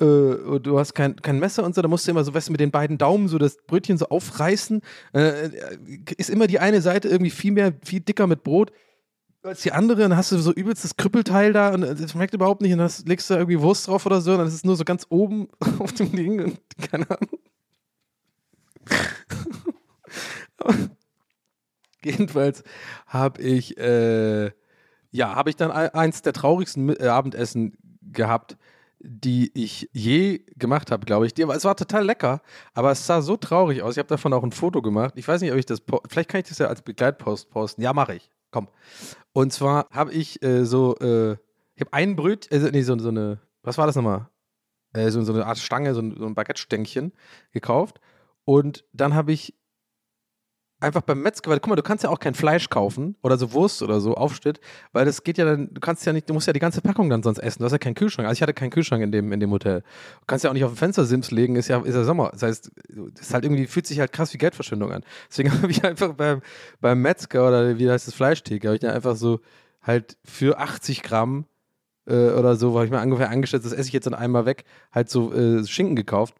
äh, du hast kein, kein Messer und so, da musst du immer so, weißt du, mit den beiden Daumen so das Brötchen so aufreißen. Äh, ist immer die eine Seite irgendwie viel mehr, viel dicker mit Brot als die andere. Dann hast du so übelst das Krüppelteil da und das schmeckt überhaupt nicht. Und dann legst du da irgendwie Wurst drauf oder so. Und dann ist es nur so ganz oben auf dem Ding und keine Ahnung. Jedenfalls habe ich, äh, ja, habe ich dann ein- eins der traurigsten äh, Abendessen gehabt, die ich je gemacht habe, glaube ich. Es war total lecker, aber es sah so traurig aus. Ich habe davon auch ein Foto gemacht. Ich weiß nicht, ob ich das, vielleicht kann ich das ja als Begleitpost posten. Ja, mache ich. Komm. Und zwar habe ich äh, so, äh, ich habe ein Brötchen, also nee, so, so eine, was war das nochmal? äh, so, so eine Art Stange, so ein, so ein Baguette-Stängchen gekauft. Und dann habe ich einfach beim Metzger, weil guck mal, du kannst ja auch kein Fleisch kaufen oder so Wurst oder so, Aufschnitt, weil das geht ja dann, du kannst ja nicht, du musst ja die ganze Packung dann sonst essen. Du hast ja keinen Kühlschrank. Also ich hatte keinen Kühlschrank in dem, in dem Hotel. Du kannst ja auch nicht auf den Fenstersims legen, ist ja, ist ja Sommer. Das heißt, das ist halt irgendwie, fühlt sich halt krass wie Geldverschwendung an. Deswegen habe ich einfach beim, beim Metzger oder wie heißt das Fleischtheke, habe ich dann einfach so halt für 80 Gramm äh, oder so, habe ich mir ungefähr angestellt, das esse ich jetzt dann einmal weg, halt so äh, Schinken gekauft.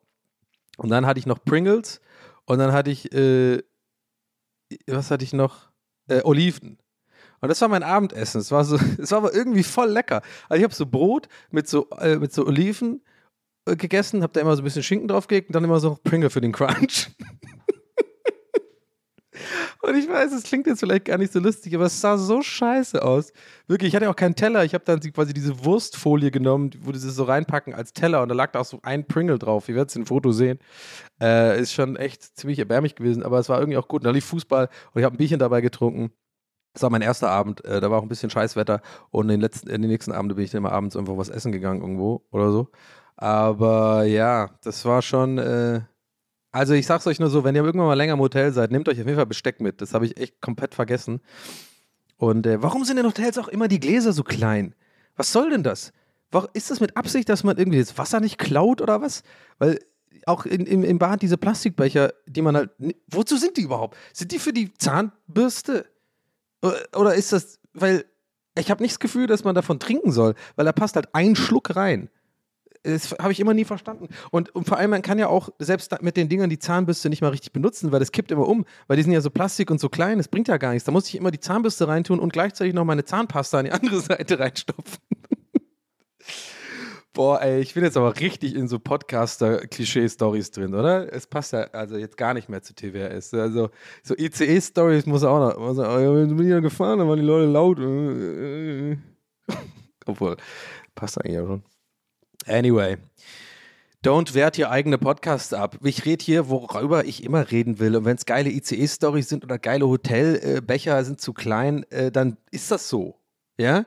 Und dann hatte ich noch Pringles und dann hatte ich, äh, was hatte ich noch? Äh, Oliven. Und das war mein Abendessen. Es war so, es war aber irgendwie voll lecker. Also ich habe so Brot mit so, äh, mit so Oliven äh, gegessen, habe da immer so ein bisschen Schinken draufgelegt und dann immer so Pringle für den Crunch. Und ich weiß, es klingt jetzt vielleicht gar nicht so lustig, aber es sah so scheiße aus. Wirklich, ich hatte auch keinen Teller. Ich habe dann quasi diese Wurstfolie genommen, wo die das so reinpacken als Teller und da lag da auch so ein Pringle drauf. Ihr werdet es im Foto sehen. Äh, ist schon echt ziemlich erbärmlich gewesen, aber es war irgendwie auch gut. Da lief Fußball und ich habe ein Bierchen dabei getrunken. Das war mein erster Abend. Äh, da war auch ein bisschen Scheißwetter und in den, letzten, in den nächsten Abenden bin ich dann immer abends irgendwo was essen gegangen irgendwo oder so. Aber ja, das war schon. Äh, also ich sag's euch nur so, wenn ihr irgendwann mal länger im Hotel seid, nehmt euch auf jeden Fall Besteck mit. Das habe ich echt komplett vergessen. Und äh, warum sind in Hotels auch immer die Gläser so klein? Was soll denn das? Ist das mit Absicht, dass man irgendwie das Wasser nicht klaut oder was? Weil auch in, im, im Bad diese Plastikbecher, die man halt. Wozu sind die überhaupt? Sind die für die Zahnbürste? Oder ist das, weil ich habe nicht das Gefühl, dass man davon trinken soll, weil da passt halt ein Schluck rein. Das habe ich immer nie verstanden. Und, und, vor allem, man kann ja auch selbst mit den Dingern die Zahnbürste nicht mal richtig benutzen, weil das kippt immer um, weil die sind ja so Plastik und so klein, das bringt ja gar nichts. Da muss ich immer die Zahnbürste reintun und gleichzeitig noch meine Zahnpasta an die andere Seite reinstopfen. Boah, ey, ich bin jetzt aber richtig in so Podcaster-Klischee-Stories drin, oder? Es passt ja also jetzt gar nicht mehr zu TWRS. Also so ICE-Stories muss auch noch. Muss auch, ja, bin ich ja gefahren, dann waren die Leute laut. Obwohl, passt eigentlich ja schon. Anyway. Don't wert ihr eigene Podcasts ab. Ich rede hier, worüber ich immer reden will. Und wenn es geile ICE-Stories sind oder geile Hotelbecher sind zu klein, äh, dann ist das so. Ja?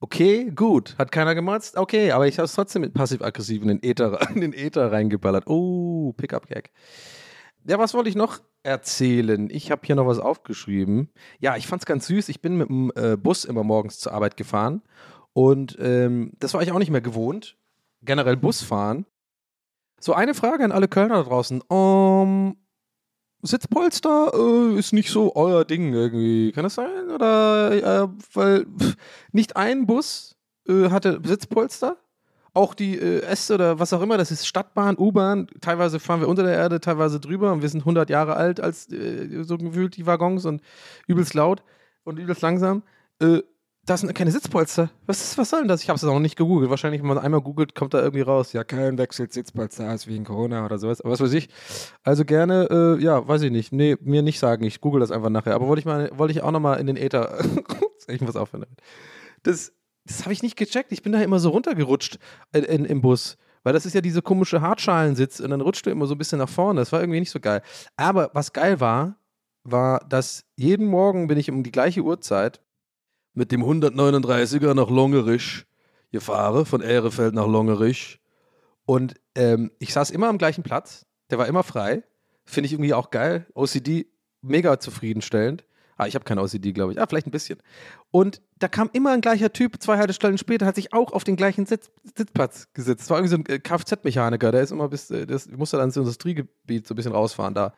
Okay, gut. Hat keiner gemotzt? Okay, aber ich habe es trotzdem mit passiv-aggressiv in den Äther, in den Äther reingeballert. Oh, Pickup-Gag. Ja, was wollte ich noch erzählen? Ich habe hier noch was aufgeschrieben. Ja, ich fand es ganz süß. Ich bin mit dem äh, Bus immer morgens zur Arbeit gefahren. Und ähm, das war ich auch nicht mehr gewohnt generell Busfahren. So, eine Frage an alle Kölner da draußen. Um, Sitzpolster äh, ist nicht so euer Ding irgendwie. Kann das sein? Oder, äh, weil pff, nicht ein Bus äh, hatte Sitzpolster. Auch die äh, S oder was auch immer, das ist Stadtbahn, U-Bahn. Teilweise fahren wir unter der Erde, teilweise drüber. Und wir sind 100 Jahre alt als äh, so gefühlt die Waggons und übelst laut und übelst langsam. Da sind keine Sitzpolster. Was, ist, was soll denn das? Ich habe es noch nicht gegoogelt. Wahrscheinlich, wenn man einmal googelt, kommt da irgendwie raus. Ja, kein wechselt Sitzpolster ist wegen Corona oder sowas. Aber was weiß ich. Also gerne, äh, ja, weiß ich nicht. Nee, mir nicht sagen. Ich google das einfach nachher. Aber wollte ich, mal, ich auch nochmal in den Äther. muss aufhören. Das, das habe ich nicht gecheckt. Ich bin da immer so runtergerutscht in, in, im Bus. Weil das ist ja diese komische Hartschalensitz und dann rutscht du immer so ein bisschen nach vorne. Das war irgendwie nicht so geil. Aber was geil war, war, dass jeden Morgen bin ich um die gleiche Uhrzeit mit dem 139er nach Longerich gefahren, von Ehrefeld nach Longerich. Und ähm, ich saß immer am gleichen Platz, der war immer frei. Finde ich irgendwie auch geil. OCD mega zufriedenstellend. Ah, ich habe kein OCD, glaube ich. Ah, vielleicht ein bisschen. Und da kam immer ein gleicher Typ, zwei Haltestellen später, hat sich auch auf den gleichen Sitz, Sitzplatz gesetzt. Das war irgendwie so ein äh, Kfz-Mechaniker, der ist immer bis, äh, das musste dann ins Industriegebiet so ein bisschen rausfahren da.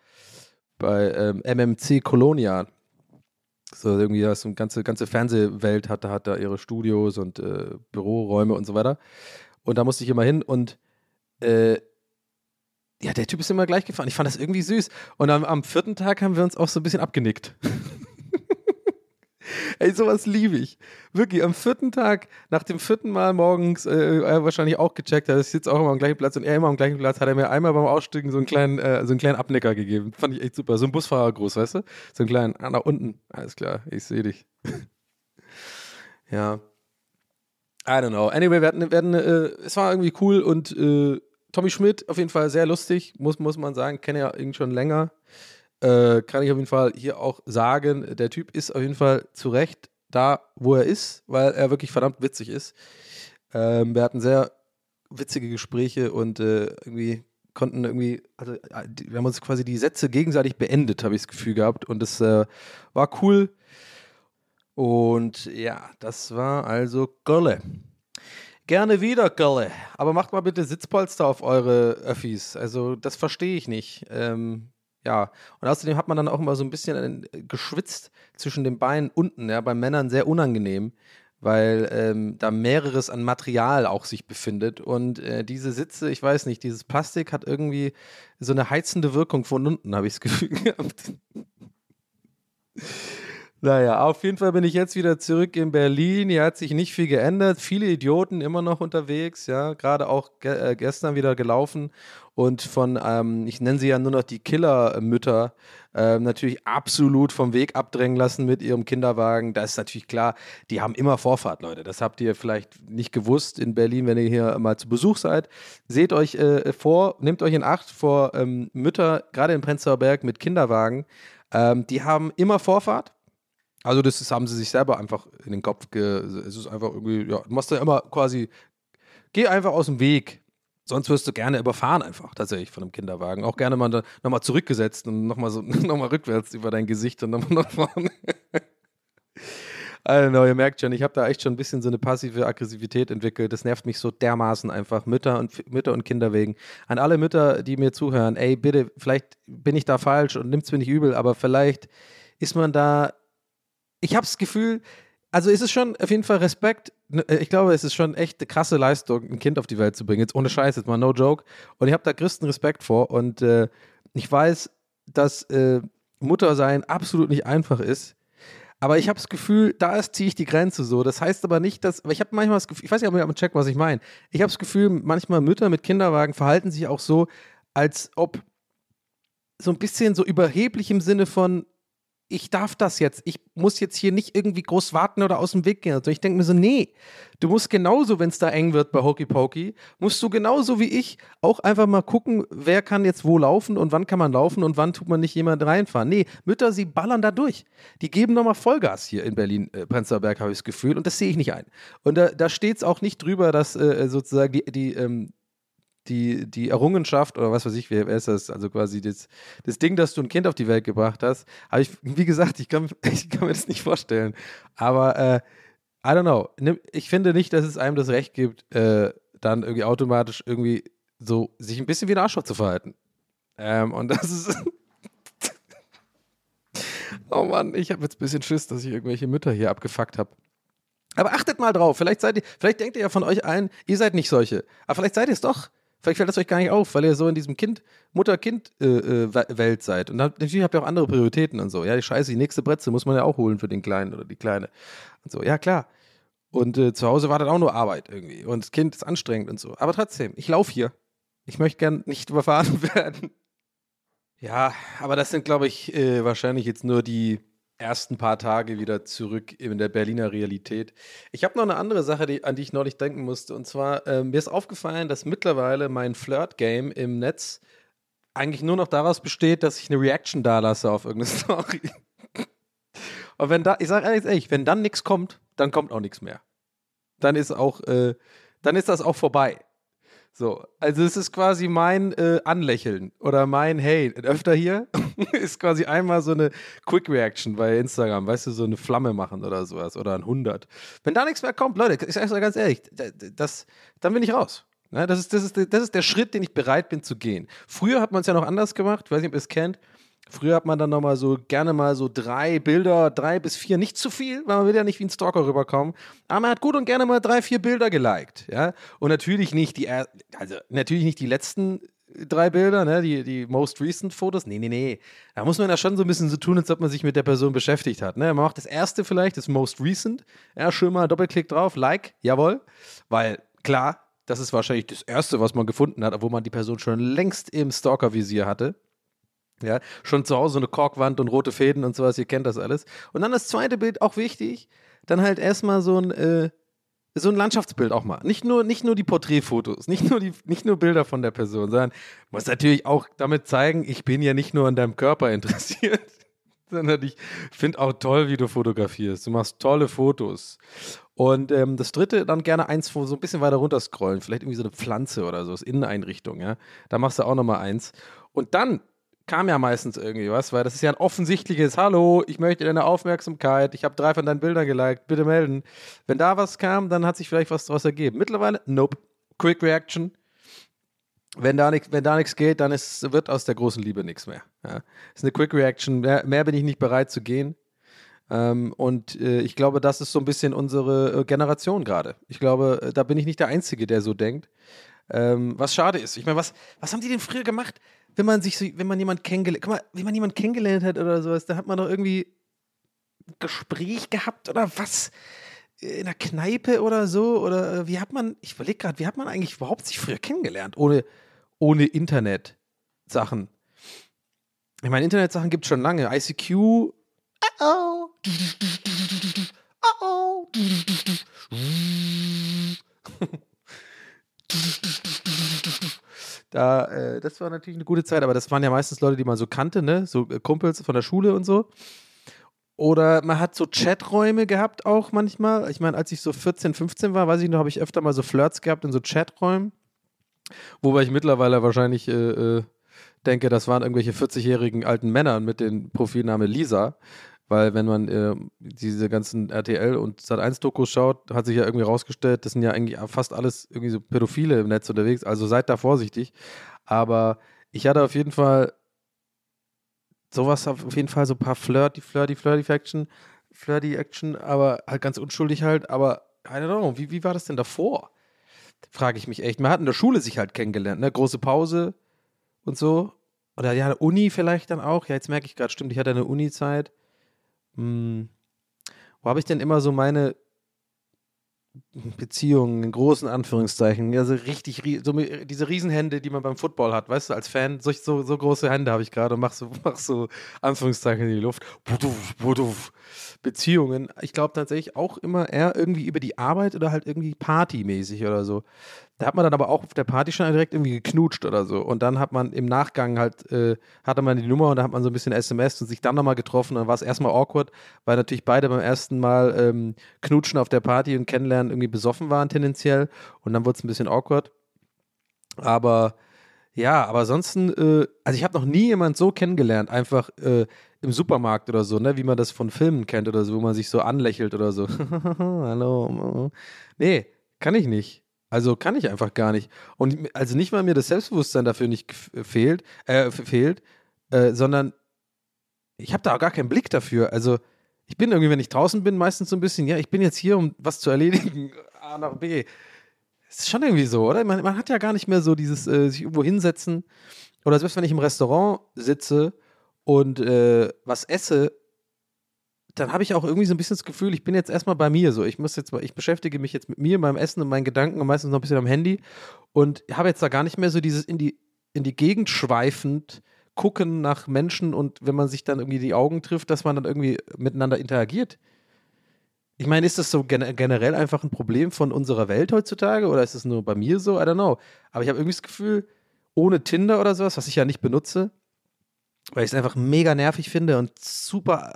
Bei ähm, MMC Colonia. So irgendwie, ja, so eine ganze, ganze Fernsehwelt hat, hat da ihre Studios und äh, Büroräume und so weiter. Und da musste ich immer hin und äh, ja, der Typ ist immer gleich gefahren. Ich fand das irgendwie süß. Und am, am vierten Tag haben wir uns auch so ein bisschen abgenickt. Ey, sowas liebe ich. Wirklich, am vierten Tag, nach dem vierten Mal morgens, äh, er wahrscheinlich auch gecheckt hat, ich sitze auch immer am gleichen Platz und er immer am gleichen Platz, hat er mir einmal beim Aussteigen so einen kleinen, äh, so einen kleinen Abnicker gegeben. Fand ich echt super. So ein Busfahrer groß, weißt du? So einen kleinen, ah, nach unten. Alles klar, ich sehe dich. ja. I don't know. Anyway, wir hatten, wir hatten äh, es war irgendwie cool und äh, Tommy Schmidt auf jeden Fall sehr lustig, muss, muss man sagen. Kenne ja irgendwie schon länger. Äh, kann ich auf jeden Fall hier auch sagen, der Typ ist auf jeden Fall zu Recht da, wo er ist, weil er wirklich verdammt witzig ist. Ähm, wir hatten sehr witzige Gespräche und äh, irgendwie konnten irgendwie, also wir haben uns quasi die Sätze gegenseitig beendet, habe ich das Gefühl gehabt. Und es äh, war cool. Und ja, das war also Gölle. Gerne wieder, Gölle. Aber macht mal bitte Sitzpolster auf eure Öffis. Also, das verstehe ich nicht. Ähm, ja, und außerdem hat man dann auch immer so ein bisschen äh, geschwitzt zwischen den Beinen unten, ja, bei Männern sehr unangenehm, weil ähm, da mehreres an Material auch sich befindet. Und äh, diese Sitze, ich weiß nicht, dieses Plastik hat irgendwie so eine heizende Wirkung von unten, habe ich das Gefühl gehabt. Naja, auf jeden Fall bin ich jetzt wieder zurück in Berlin. Hier hat sich nicht viel geändert. Viele Idioten immer noch unterwegs, ja. Gerade auch ge äh, gestern wieder gelaufen und von, ähm, ich nenne sie ja nur noch die Killermütter, ähm, natürlich absolut vom Weg abdrängen lassen mit ihrem Kinderwagen. Da ist natürlich klar, die haben immer Vorfahrt, Leute. Das habt ihr vielleicht nicht gewusst in Berlin, wenn ihr hier mal zu Besuch seid. Seht euch äh, vor, nehmt euch in Acht vor ähm, Mütter, gerade in Prenzlauer Berg mit Kinderwagen. Ähm, die haben immer Vorfahrt. Also das ist, haben sie sich selber einfach in den Kopf ge... Es ist einfach irgendwie, ja, du machst ja immer quasi, geh einfach aus dem Weg. Sonst wirst du gerne überfahren einfach, tatsächlich, von einem Kinderwagen. Auch gerne mal nochmal zurückgesetzt und nochmal so, nochmal rückwärts über dein Gesicht und nochmal nach vorne. Know, ihr merkt schon, ich habe da echt schon ein bisschen so eine passive Aggressivität entwickelt. Das nervt mich so dermaßen einfach. Mütter und Mütter und Kinder wegen. An alle Mütter, die mir zuhören, ey, bitte, vielleicht bin ich da falsch und nimmt's mir nicht übel, aber vielleicht ist man da ich habe das Gefühl, also ist es schon auf jeden Fall Respekt. Ne, Ich glaube, es ist schon echt eine krasse Leistung, ein Kind auf die Welt zu bringen. Jetzt ohne Scheiß, jetzt mal no joke. Und ich habe da größten Respekt vor. Und äh, ich weiß, dass äh, Muttersein absolut nicht einfach ist. Aber ich habe das Gefühl, da ziehe ich die Grenze so. Das heißt aber nicht, dass. Aber ich habe manchmal das Gefühl, ich weiß nicht, ob ihr am Check, was ich meine. Ich habe das Gefühl, manchmal Mütter mit Kinderwagen verhalten sich auch so, als ob so ein bisschen so überheblich im Sinne von, ich darf das jetzt. Ich muss jetzt hier nicht irgendwie groß warten oder aus dem Weg gehen. Also ich denke mir so, nee, du musst genauso, wenn es da eng wird bei Hokey Pokey, musst du genauso wie ich auch einfach mal gucken, wer kann jetzt wo laufen und wann kann man laufen und wann tut man nicht jemand reinfahren. Nee, Mütter, sie ballern da durch. Die geben nochmal Vollgas hier in Berlin, äh, Prenzlauer Berg, habe ich das Gefühl. Und das sehe ich nicht ein. Und da, da steht es auch nicht drüber, dass äh, sozusagen die, die ähm, die, die Errungenschaft oder was weiß ich, wer ist das? Also quasi das, das Ding, dass du ein Kind auf die Welt gebracht hast. Aber ich, wie gesagt, ich kann, ich kann mir das nicht vorstellen. Aber äh, I don't know. Ich finde nicht, dass es einem das Recht gibt, äh, dann irgendwie automatisch irgendwie so sich ein bisschen wie ein Arschloch zu verhalten. Ähm, und das ist. oh Mann, ich habe jetzt ein bisschen Schiss, dass ich irgendwelche Mütter hier abgefuckt habe. Aber achtet mal drauf. Vielleicht seid ihr, vielleicht denkt ihr ja von euch allen, ihr seid nicht solche. Aber vielleicht seid ihr es doch. Vielleicht fällt das euch gar nicht auf, weil ihr so in diesem Kind, Mutter-Kind-Welt seid. Und dann, natürlich habt ihr auch andere Prioritäten und so. Ja, die Scheiße, die nächste Bretze muss man ja auch holen für den Kleinen oder die Kleine. Und so, ja klar. Und äh, zu Hause war dann auch nur Arbeit irgendwie. Und das Kind ist anstrengend und so. Aber trotzdem, ich laufe hier. Ich möchte gern nicht überfahren werden. Ja, aber das sind, glaube ich, äh, wahrscheinlich jetzt nur die ersten paar Tage wieder zurück in der Berliner Realität. Ich habe noch eine andere Sache, die, an die ich neulich denken musste. Und zwar, ähm, mir ist aufgefallen, dass mittlerweile mein Flirt-Game im Netz eigentlich nur noch daraus besteht, dass ich eine Reaction da lasse auf irgendeine Story. Und wenn da, ich sage ehrlich, wenn dann nichts kommt, dann kommt auch nichts mehr. Dann ist auch, äh, dann ist das auch vorbei. So, also es ist quasi mein äh, Anlächeln oder mein Hey, öfter hier ist quasi einmal so eine Quick Reaction bei Instagram, weißt du, so eine Flamme machen oder sowas oder ein 100. Wenn da nichts mehr kommt, Leute, ich sag's euch ganz ehrlich, das, dann bin ich raus. Ne, das, ist, das, ist, das ist der Schritt, den ich bereit bin zu gehen. Früher hat man es ja noch anders gemacht, ich weiß nicht, ob ihr es kennt. Früher hat man dann nochmal so gerne mal so drei Bilder, drei bis vier, nicht zu viel, weil man will ja nicht wie ein Stalker rüberkommen. Aber man hat gut und gerne mal drei, vier Bilder geliked, ja. Und natürlich nicht die, also natürlich nicht die letzten drei Bilder, ne, die, die most recent Fotos. Nee, nee, nee. Da muss man ja schon so ein bisschen so tun, als ob man sich mit der Person beschäftigt hat. Ne? Man macht das erste vielleicht, das most recent. Ja, schön mal Doppelklick drauf, Like, jawohl. Weil, klar, das ist wahrscheinlich das erste, was man gefunden hat, obwohl man die Person schon längst im Stalker-Visier hatte. Ja, schon zu Hause eine Korkwand und rote Fäden und sowas, ihr kennt das alles. Und dann das zweite Bild, auch wichtig, dann halt erstmal so ein, äh, so ein Landschaftsbild auch mal. Nicht nur, nicht nur die Porträtfotos, nicht nur, die, nicht nur Bilder von der Person, sondern muss natürlich auch damit zeigen, ich bin ja nicht nur an deinem Körper interessiert. sondern ich finde auch toll, wie du fotografierst. Du machst tolle Fotos. Und ähm, das dritte, dann gerne eins, wo so ein bisschen weiter runter scrollen. Vielleicht irgendwie so eine Pflanze oder so, das Inneneinrichtung, ja. Da machst du auch nochmal eins. Und dann kam ja meistens irgendwie was, weil das ist ja ein offensichtliches Hallo, ich möchte deine Aufmerksamkeit, ich habe drei von deinen Bildern geliked, bitte melden. Wenn da was kam, dann hat sich vielleicht was daraus ergeben. Mittlerweile, nope. Quick Reaction. Wenn da nichts geht, dann ist, wird aus der großen Liebe nichts mehr. Ja. Ist eine Quick Reaction. Mehr, mehr bin ich nicht bereit zu gehen. Ähm, und äh, ich glaube, das ist so ein bisschen unsere äh, Generation gerade. Ich glaube, äh, da bin ich nicht der Einzige, der so denkt. Ähm, was schade ist. Ich meine, was, was haben die denn früher gemacht, wenn man sich wenn man jemanden kennengelernt, guck mal, wenn man jemanden kennengelernt hat oder sowas, da hat man doch irgendwie ein Gespräch gehabt oder was? In der Kneipe oder so? Oder äh, wie hat man, ich überlege gerade, wie hat man eigentlich überhaupt sich früher kennengelernt, ohne, ohne Internet-Sachen? Ich meine, Internet-Sachen gibt es schon lange. ICQ, oh, oh, oh, Da, äh, das war natürlich eine gute Zeit, aber das waren ja meistens Leute, die man so kannte, ne? So äh, Kumpels von der Schule und so. Oder man hat so Chaträume gehabt auch manchmal. Ich meine, als ich so 14, 15 war, weiß ich noch, habe ich öfter mal so Flirts gehabt in so Chaträumen. Wobei ich mittlerweile wahrscheinlich äh, äh, denke, das waren irgendwelche 40-jährigen alten Männer mit dem Profilname Lisa. Weil wenn man äh, diese ganzen RTL und Sat1-Dokus schaut, hat sich ja irgendwie rausgestellt, das sind ja eigentlich fast alles irgendwie so Pädophile im Netz unterwegs. Also seid da vorsichtig. Aber ich hatte auf jeden Fall sowas, auf jeden Fall so ein paar Flirty, Flirty, Flirty Action, Flirty Action, aber halt ganz unschuldig halt. Aber don't know, wie, wie war das denn davor? Frage ich mich echt. Man hat in der Schule sich halt kennengelernt, ne? Große Pause und so. Oder ja, Uni vielleicht dann auch. Ja, jetzt merke ich gerade, stimmt, ich hatte eine Uni-Zeit. Hm. Wo habe ich denn immer so meine Beziehungen in großen Anführungszeichen, also richtig, so diese Riesenhände, die man beim Football hat, weißt du, als Fan, so, so, so große Hände habe ich gerade und mach so, mach so Anführungszeichen in die Luft. Beziehungen, ich glaube tatsächlich auch immer eher irgendwie über die Arbeit oder halt irgendwie partymäßig oder so. Da hat man dann aber auch auf der Party schon direkt irgendwie geknutscht oder so. Und dann hat man im Nachgang halt, äh, hatte man die Nummer und da hat man so ein bisschen SMS und sich dann nochmal getroffen. Und dann war es erstmal awkward, weil natürlich beide beim ersten Mal ähm, knutschen auf der Party und kennenlernen irgendwie besoffen waren tendenziell. Und dann wurde es ein bisschen awkward. Aber ja, aber ansonsten, äh, also ich habe noch nie jemand so kennengelernt, einfach äh, im Supermarkt oder so, ne, wie man das von Filmen kennt oder so, wo man sich so anlächelt oder so. Hallo. Nee, kann ich nicht. Also kann ich einfach gar nicht. Und also nicht mal mir das Selbstbewusstsein dafür nicht fehlt, äh, fehlt, äh, sondern ich habe da auch gar keinen Blick dafür. Also ich bin irgendwie, wenn ich draußen bin, meistens so ein bisschen, ja, ich bin jetzt hier, um was zu erledigen, A nach B. Das ist schon irgendwie so, oder? Man, man hat ja gar nicht mehr so dieses äh, sich irgendwo hinsetzen. Oder selbst wenn ich im Restaurant sitze und äh, was esse, dann habe ich auch irgendwie so ein bisschen das Gefühl, ich bin jetzt erstmal bei mir so. Ich muss jetzt mal, ich beschäftige mich jetzt mit mir, meinem Essen und meinen Gedanken und meistens noch ein bisschen am Handy und habe jetzt da gar nicht mehr so dieses in die, in die Gegend schweifend gucken nach Menschen und wenn man sich dann irgendwie die Augen trifft, dass man dann irgendwie miteinander interagiert. Ich meine, ist das so gen generell einfach ein Problem von unserer Welt heutzutage oder ist es nur bei mir so? I don't know. Aber ich habe irgendwie das Gefühl, ohne Tinder oder sowas, was ich ja nicht benutze, weil ich es einfach mega nervig finde und super.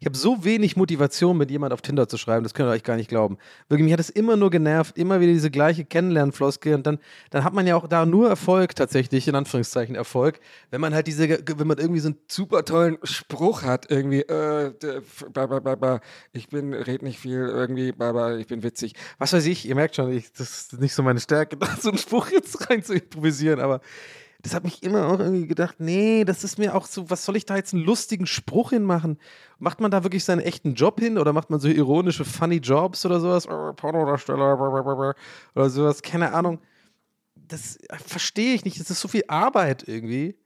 Ich habe so wenig Motivation, mit jemand auf Tinder zu schreiben, das könnt ihr euch gar nicht glauben. Wirklich, mich hat es immer nur genervt, immer wieder diese gleiche Kennenlernfloskel und dann, dann hat man ja auch da nur Erfolg tatsächlich, in Anführungszeichen Erfolg, wenn man halt diese, wenn man irgendwie so einen super tollen Spruch hat, irgendwie, äh, ich bin, red nicht viel, irgendwie, ich bin witzig. Was weiß ich, ihr merkt schon, ich, das ist nicht so meine Stärke, da so einen Spruch jetzt rein zu improvisieren, aber das hat mich immer auch irgendwie gedacht, nee, das ist mir auch so, was soll ich da jetzt einen lustigen Spruch hinmachen? Macht man da wirklich seinen echten Job hin oder macht man so ironische, funny Jobs oder sowas? Pornodarsteller oder sowas, keine Ahnung. Das verstehe ich nicht. Das ist so viel Arbeit irgendwie.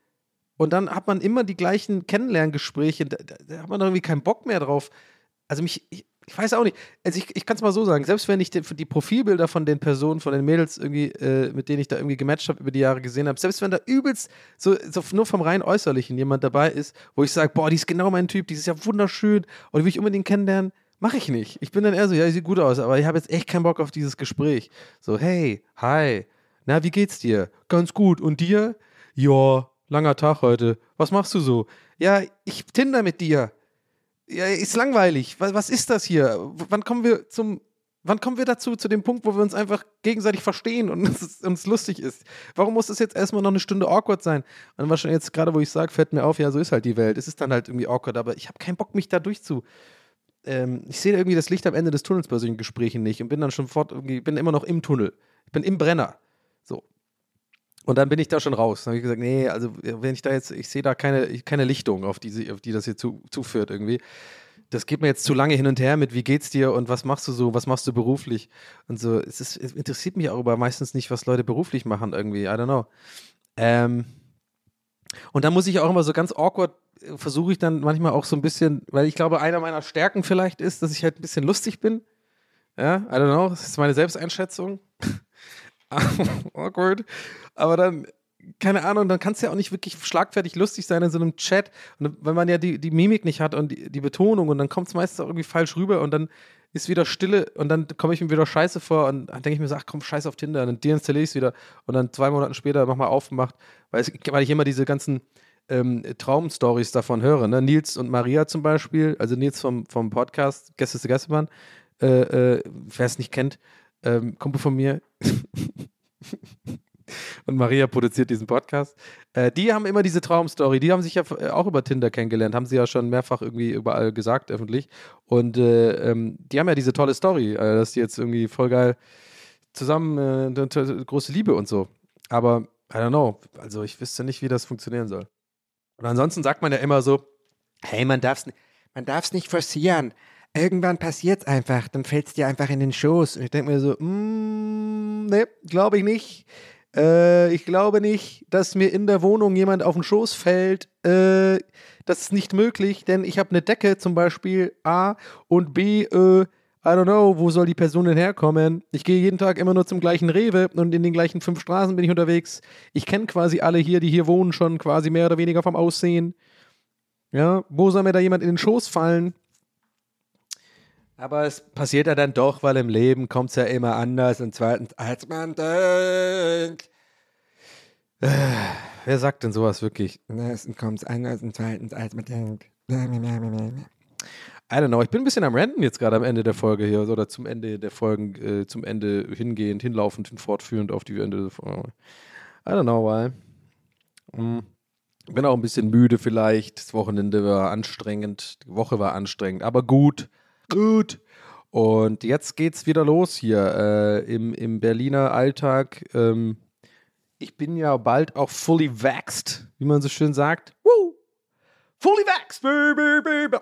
Und dann hat man immer die gleichen Kennenlerngespräche. Da, da hat man irgendwie keinen Bock mehr drauf. Also mich, ich, ich weiß auch nicht. Also ich, ich kann es mal so sagen, selbst wenn ich die, die, Profilbilder von den Personen, von den Mädels irgendwie, äh, mit denen ich da irgendwie gematcht habe über die Jahre gesehen habe, selbst wenn da übelst so, so nur vom rein Äußerlichen jemand dabei ist, wo ich sage, boah, die ist genau mein Typ, die ist ja wunderschön und die will ich unbedingt kennenlernen, mache ich nicht. Ich bin dann eher so, ja, die sieht gut aus, aber ich habe jetzt echt keinen Bock auf dieses Gespräch. So, hey, hi, na, wie geht's dir? Ganz gut. Und dir? Ja, langer Tag heute. Was machst du so? Ja, ich Tinder mit dir. Ja, ist langweilig. Was, ist das hier? Wann kommen wir zum, wann kommen wir dazu, zu dem Punkt, wo wir uns einfach gegenseitig verstehen und es uns lustig ist? Warum muss das jetzt erstmal noch eine Stunde awkward sein? Und wahrscheinlich jetzt gerade, wo ich sage, fällt mir auf, ja, so ist halt die Welt. Es ist dann halt irgendwie awkward, aber ich habe keinen Bock, mich da durchzu. Ähm, ich sehe irgendwie das Licht am Ende des Tunnels bei solchen Gesprächen nicht und bin dann schon fort, irgendwie, bin immer noch im Tunnel. Ich bin im Brenner. So. Und dann bin ich da schon raus. Dann habe ich gesagt, nee, also wenn ich da jetzt, ich sehe da keine, keine Lichtung, auf die, auf die das hier zu, zuführt irgendwie. Das geht mir jetzt zu lange hin und her mit, wie geht's dir und was machst du so, was machst du beruflich und so. Es, ist, es interessiert mich auch aber meistens nicht, was Leute beruflich machen irgendwie. I don't know. Ähm, und dann muss ich auch immer so ganz awkward, äh, versuche ich dann manchmal auch so ein bisschen, weil ich glaube, einer meiner Stärken vielleicht ist, dass ich halt ein bisschen lustig bin. Ja, I don't know, das ist meine Selbsteinschätzung. awkward. Aber dann, keine Ahnung, dann kannst du ja auch nicht wirklich schlagfertig lustig sein in so einem Chat. Und wenn man ja die, die Mimik nicht hat und die, die Betonung und dann kommt es meistens auch irgendwie falsch rüber und dann ist wieder Stille und dann komme ich mir wieder scheiße vor und dann denke ich mir so, ach komm, scheiß auf Tinder, und dann deinstalliere ich es wieder und dann zwei Monate später nochmal aufgemacht, weil, weil ich immer diese ganzen ähm, Traumstories davon höre. Ne? Nils und Maria zum Beispiel, also Nils vom, vom Podcast Gäste zu Gästebahn, äh, äh, wer es nicht kennt, ähm, Kumpel von mir, und Maria produziert diesen Podcast. Äh, die haben immer diese Traumstory. Die haben sich ja äh, auch über Tinder kennengelernt, haben sie ja schon mehrfach irgendwie überall gesagt, öffentlich. Und äh, ähm, die haben ja diese tolle Story, äh, dass die jetzt irgendwie voll geil zusammen äh, große Liebe und so. Aber I don't know. Also ich wüsste nicht, wie das funktionieren soll. Und ansonsten sagt man ja immer so, Hey, man darf's, man darf's nicht forcieren. Irgendwann passiert's einfach, dann fällt's dir einfach in den Schoß. Und ich denke mir so, mm, ne, glaube ich nicht. Äh, ich glaube nicht, dass mir in der Wohnung jemand auf den Schoß fällt. Äh, das ist nicht möglich, denn ich habe eine Decke zum Beispiel A und B, äh, I don't know, wo soll die Person denn herkommen? Ich gehe jeden Tag immer nur zum gleichen Rewe und in den gleichen fünf Straßen bin ich unterwegs. Ich kenne quasi alle hier, die hier wohnen, schon quasi mehr oder weniger vom Aussehen. Ja, wo soll mir da jemand in den Schoß fallen? Aber es passiert ja dann doch, weil im Leben kommt es ja immer anders und zweitens, als man denkt. Äh, wer sagt denn sowas wirklich? Erstens kommt's anders und zweitens, als man denkt. I don't know, ich bin ein bisschen am Renten jetzt gerade am Ende der Folge hier oder zum Ende der Folgen, äh, zum Ende hingehend, hinlaufend, hinfortführend auf die Ende der Folge. I don't know why. Hm. Bin auch ein bisschen müde vielleicht. Das Wochenende war anstrengend, die Woche war anstrengend, aber gut. Gut. Und jetzt geht's wieder los hier äh, im, im Berliner Alltag. Ähm, ich bin ja bald auch fully vaxxed, wie man so schön sagt. Woo! Fully vaxxed, baby, baby.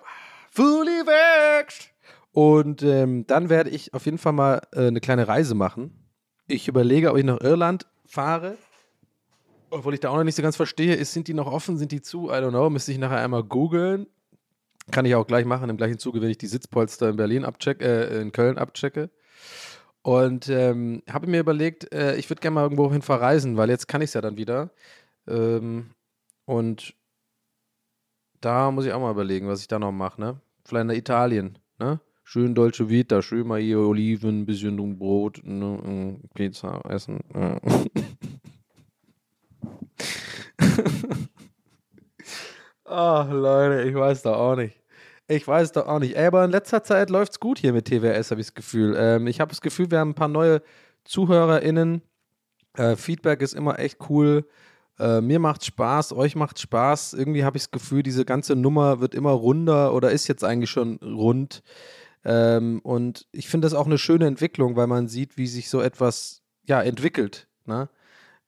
Fully vaxxed. Und ähm, dann werde ich auf jeden Fall mal äh, eine kleine Reise machen. Ich überlege, ob ich nach Irland fahre. Obwohl ich da auch noch nicht so ganz verstehe, ist, sind die noch offen, sind die zu? I don't know, müsste ich nachher einmal googeln. Kann ich auch gleich machen, im gleichen Zuge, wenn ich die Sitzpolster in Berlin abchecke, äh, in Köln abchecke. Und ähm, habe mir überlegt, äh, ich würde gerne mal irgendwo hin verreisen, weil jetzt kann ich es ja dann wieder. Ähm, und da muss ich auch mal überlegen, was ich da noch mache, ne? Vielleicht nach Italien, ne? Schön Dolce Vita, schön mal hier Oliven, bisschen Brot, ne? äh, Pizza essen. äh. Ach, Leute, ich weiß doch auch nicht. Ich weiß doch auch nicht. Ey, aber in letzter Zeit läuft es gut hier mit TWS, habe ich das Gefühl. Ähm, ich habe das Gefühl, wir haben ein paar neue ZuhörerInnen. Äh, Feedback ist immer echt cool. Äh, mir macht Spaß, euch macht Spaß. Irgendwie habe ich das Gefühl, diese ganze Nummer wird immer runder oder ist jetzt eigentlich schon rund. Ähm, und ich finde das auch eine schöne Entwicklung, weil man sieht, wie sich so etwas ja, entwickelt. Ne?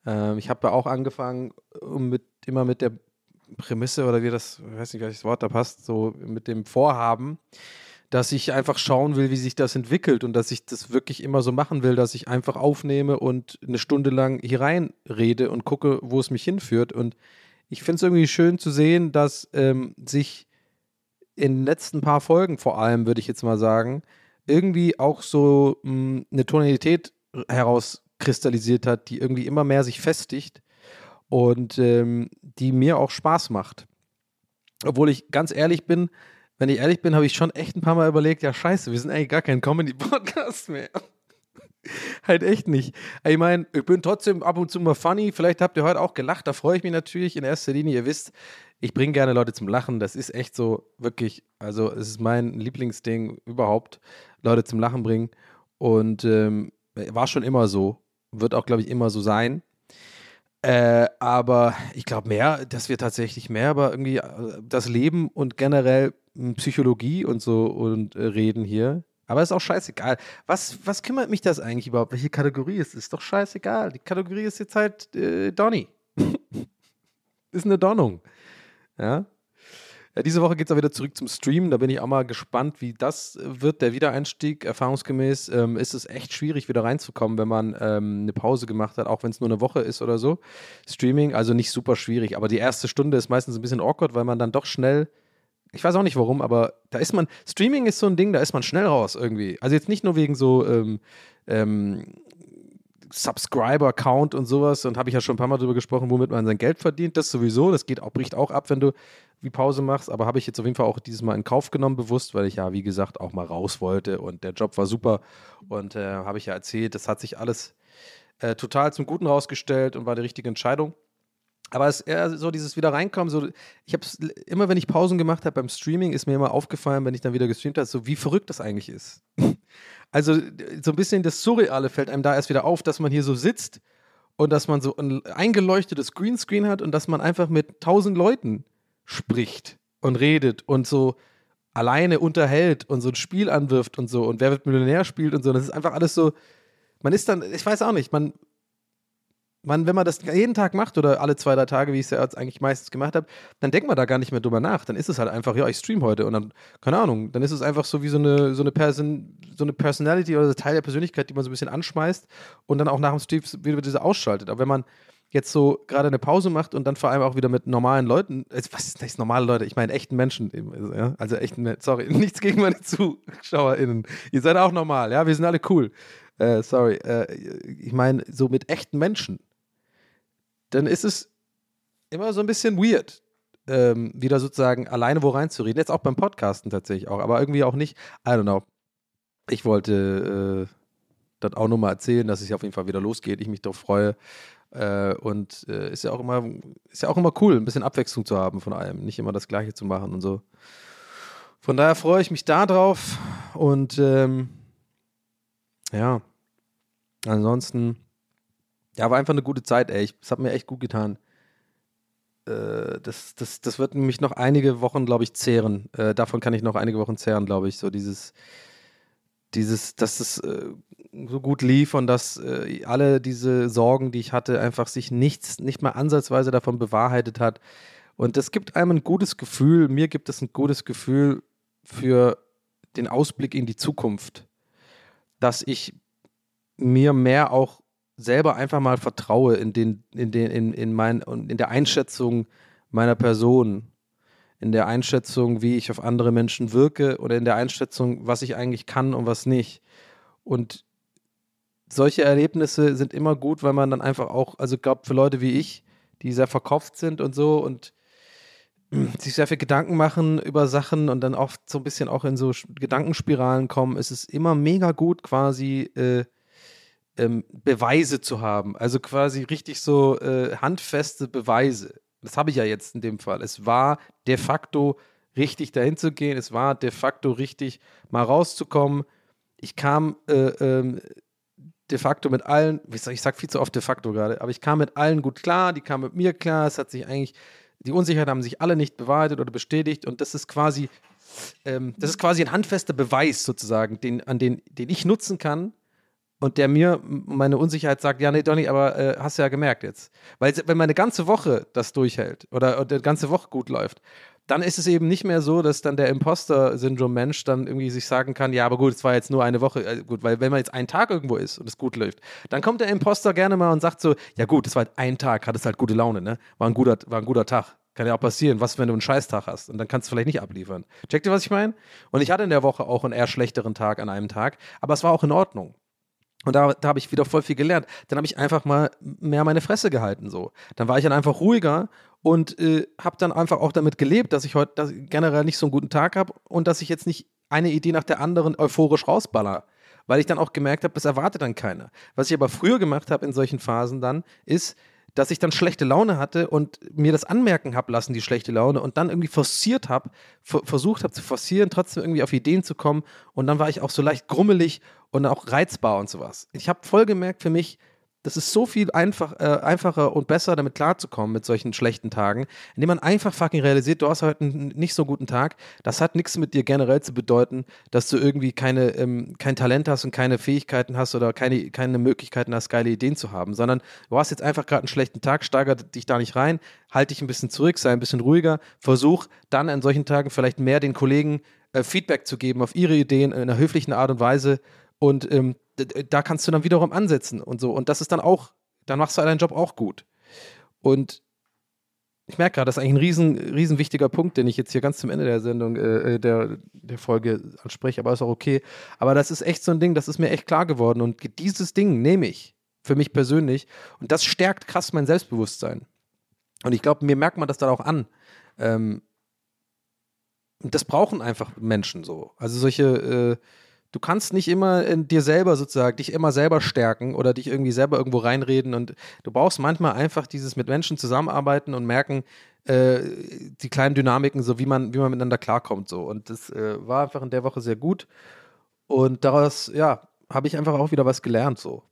Ähm, ich habe ja auch angefangen, mit, immer mit der Prämisse oder wie das, ich weiß nicht, welches Wort da passt, so mit dem Vorhaben, dass ich einfach schauen will, wie sich das entwickelt und dass ich das wirklich immer so machen will, dass ich einfach aufnehme und eine Stunde lang hier rein rede und gucke, wo es mich hinführt. Und ich finde es irgendwie schön zu sehen, dass ähm, sich in den letzten paar Folgen vor allem, würde ich jetzt mal sagen, irgendwie auch so mh, eine Tonalität herauskristallisiert hat, die irgendwie immer mehr sich festigt und ähm, die mir auch Spaß macht. Obwohl ich ganz ehrlich bin, wenn ich ehrlich bin, habe ich schon echt ein paar Mal überlegt, ja scheiße, wir sind eigentlich gar kein Comedy-Podcast mehr. halt echt nicht. Ich meine, ich bin trotzdem ab und zu mal funny. Vielleicht habt ihr heute auch gelacht. Da freue ich mich natürlich in erster Linie. Ihr wisst, ich bringe gerne Leute zum Lachen. Das ist echt so, wirklich. Also, es ist mein Lieblingsding überhaupt, Leute zum Lachen bringen. Und ähm, war schon immer so. Wird auch, glaube ich, immer so sein. Äh, aber ich glaube mehr, dass wir tatsächlich mehr über irgendwie äh, das Leben und generell m, Psychologie und so und äh, reden hier. Aber ist auch scheißegal. Was, was kümmert mich das eigentlich überhaupt? Welche Kategorie ist? Ist doch scheißegal. Die Kategorie ist jetzt halt äh, Donny. ist eine Donnung. Ja. Ja, diese Woche geht es auch wieder zurück zum Stream. Da bin ich auch mal gespannt, wie das äh, wird, der Wiedereinstieg. Erfahrungsgemäß ähm, ist es echt schwierig, wieder reinzukommen, wenn man ähm, eine Pause gemacht hat, auch wenn es nur eine Woche ist oder so. Streaming, also nicht super schwierig. Aber die erste Stunde ist meistens ein bisschen awkward, weil man dann doch schnell, ich weiß auch nicht warum, aber da ist man, Streaming ist so ein Ding, da ist man schnell raus irgendwie. Also jetzt nicht nur wegen so, ähm, ähm, Subscriber-Count und sowas, und habe ich ja schon ein paar Mal drüber gesprochen, womit man sein Geld verdient. Das sowieso, das geht auch, bricht auch ab, wenn du wie Pause machst, aber habe ich jetzt auf jeden Fall auch dieses Mal in Kauf genommen, bewusst, weil ich ja, wie gesagt, auch mal raus wollte und der Job war super und äh, habe ich ja erzählt, das hat sich alles äh, total zum Guten rausgestellt und war die richtige Entscheidung. Aber es ist eher so dieses wieder reinkommen, so ich habe immer, wenn ich Pausen gemacht habe beim Streaming, ist mir immer aufgefallen, wenn ich dann wieder gestreamt habe, so wie verrückt das eigentlich ist. Also so ein bisschen das Surreale fällt einem da erst wieder auf, dass man hier so sitzt und dass man so ein eingeleuchtetes Greenscreen hat und dass man einfach mit tausend Leuten spricht und redet und so alleine unterhält und so ein Spiel anwirft und so und wer wird Millionär spielt und so. Das ist einfach alles so, man ist dann, ich weiß auch nicht, man, man, wenn man das jeden Tag macht oder alle zwei, drei Tage, wie ich es ja jetzt eigentlich meistens gemacht habe, dann denkt man da gar nicht mehr drüber nach. Dann ist es halt einfach, ja, ich stream heute und dann, keine Ahnung, dann ist es einfach so wie so eine, so eine, Person, so eine Personality oder Teil der Persönlichkeit, die man so ein bisschen anschmeißt und dann auch nach dem Stream wieder diese ausschaltet. Aber wenn man jetzt so gerade eine Pause macht und dann vor allem auch wieder mit normalen Leuten, äh, was ist das normale Leute? Ich meine echten Menschen, also, also echten, sorry, nichts gegen meine ZuschauerInnen. Ihr seid auch normal, ja, wir sind alle cool. Äh, sorry, äh, ich meine so mit echten Menschen dann ist es immer so ein bisschen weird, ähm, wieder sozusagen alleine wo reinzureden. Jetzt auch beim Podcasten tatsächlich auch, aber irgendwie auch nicht. I don't know. Ich wollte äh, das auch nochmal erzählen, dass es auf jeden Fall wieder losgeht. Ich mich darauf freue. Äh, und äh, ist ja auch immer, ist ja auch immer cool, ein bisschen Abwechslung zu haben von allem, nicht immer das Gleiche zu machen und so. Von daher freue ich mich da drauf und ähm, ja, ansonsten ja, war einfach eine gute Zeit, ey. Es hat mir echt gut getan. Äh, das, das, das wird mich noch einige Wochen, glaube ich, zehren. Äh, davon kann ich noch einige Wochen zehren, glaube ich. So dieses, dieses, dass es äh, so gut lief und dass äh, alle diese Sorgen, die ich hatte, einfach sich nichts, nicht mal ansatzweise davon bewahrheitet hat. Und das gibt einem ein gutes Gefühl, mir gibt es ein gutes Gefühl für den Ausblick in die Zukunft, dass ich mir mehr auch selber einfach mal vertraue in den, in den, in, in mein, in der Einschätzung meiner Person, in der Einschätzung, wie ich auf andere Menschen wirke oder in der Einschätzung, was ich eigentlich kann und was nicht. Und solche Erlebnisse sind immer gut, weil man dann einfach auch, also glaube, für Leute wie ich, die sehr verkopft sind und so und sich sehr viel Gedanken machen über Sachen und dann oft so ein bisschen auch in so Gedankenspiralen kommen, ist es immer mega gut, quasi äh, ähm, Beweise zu haben. Also quasi richtig so äh, handfeste Beweise. Das habe ich ja jetzt in dem Fall. Es war de facto richtig dahin zu gehen. Es war de facto richtig mal rauszukommen. Ich kam äh, ähm, de facto mit allen, ich sage viel zu oft de facto gerade, aber ich kam mit allen gut klar, die kamen mit mir klar, es hat sich eigentlich, die Unsicherheit haben sich alle nicht bewahrheitet oder bestätigt und das ist quasi, ähm, das ist quasi ein handfester Beweis sozusagen, den, an den, den ich nutzen kann, und der mir meine Unsicherheit sagt, ja, nee, Donny, aber äh, hast du ja gemerkt jetzt. Weil wenn meine ganze Woche das durchhält oder, oder die ganze Woche gut läuft, dann ist es eben nicht mehr so, dass dann der Imposter-Syndrom-Mensch dann irgendwie sich sagen kann, ja, aber gut, es war jetzt nur eine Woche, äh, gut, weil wenn man jetzt einen Tag irgendwo ist und es gut läuft, dann kommt der Imposter gerne mal und sagt so, ja gut, es war halt ein Tag, hattest halt gute Laune, ne? War ein guter, war ein guter Tag. Kann ja auch passieren. Was, wenn du einen Scheißtag hast? Und dann kannst du vielleicht nicht abliefern. Checkt ihr, was ich meine? Und ich hatte in der Woche auch einen eher schlechteren Tag an einem Tag, aber es war auch in Ordnung. Und da, da habe ich wieder voll viel gelernt. Dann habe ich einfach mal mehr meine Fresse gehalten so. Dann war ich dann einfach ruhiger und äh, habe dann einfach auch damit gelebt, dass ich heute generell nicht so einen guten Tag habe und dass ich jetzt nicht eine Idee nach der anderen euphorisch rausballer. weil ich dann auch gemerkt habe, das erwartet dann keiner. Was ich aber früher gemacht habe in solchen Phasen dann, ist, dass ich dann schlechte Laune hatte und mir das anmerken habe lassen, die schlechte Laune, und dann irgendwie forciert habe, versucht habe zu forcieren, trotzdem irgendwie auf Ideen zu kommen. Und dann war ich auch so leicht grummelig und auch reizbar und sowas. Ich habe voll gemerkt für mich, das ist so viel einfach, äh, einfacher und besser, damit klarzukommen mit solchen schlechten Tagen, indem man einfach fucking realisiert, du hast heute einen nicht so guten Tag. Das hat nichts mit dir generell zu bedeuten, dass du irgendwie keine, ähm, kein Talent hast und keine Fähigkeiten hast oder keine, keine Möglichkeiten hast, geile Ideen zu haben, sondern du hast jetzt einfach gerade einen schlechten Tag, steiger dich da nicht rein, halt dich ein bisschen zurück, sei ein bisschen ruhiger, versuch dann an solchen Tagen vielleicht mehr den Kollegen äh, Feedback zu geben auf ihre Ideen in einer höflichen Art und Weise und ähm, da kannst du dann wiederum ansetzen und so. Und das ist dann auch, dann machst du deinen Job auch gut. Und ich merke gerade, das ist eigentlich ein riesen, riesen wichtiger Punkt, den ich jetzt hier ganz zum Ende der Sendung, äh, äh, der, der Folge anspreche, aber ist auch okay. Aber das ist echt so ein Ding, das ist mir echt klar geworden. Und dieses Ding nehme ich für mich persönlich. Und das stärkt krass mein Selbstbewusstsein. Und ich glaube, mir merkt man das dann auch an. Ähm, das brauchen einfach Menschen so. Also solche, äh, du kannst nicht immer in dir selber sozusagen, dich immer selber stärken oder dich irgendwie selber irgendwo reinreden und du brauchst manchmal einfach dieses mit Menschen zusammenarbeiten und merken, äh, die kleinen Dynamiken, so wie man, wie man miteinander klarkommt, so. Und das äh, war einfach in der Woche sehr gut. Und daraus, ja, habe ich einfach auch wieder was gelernt, so.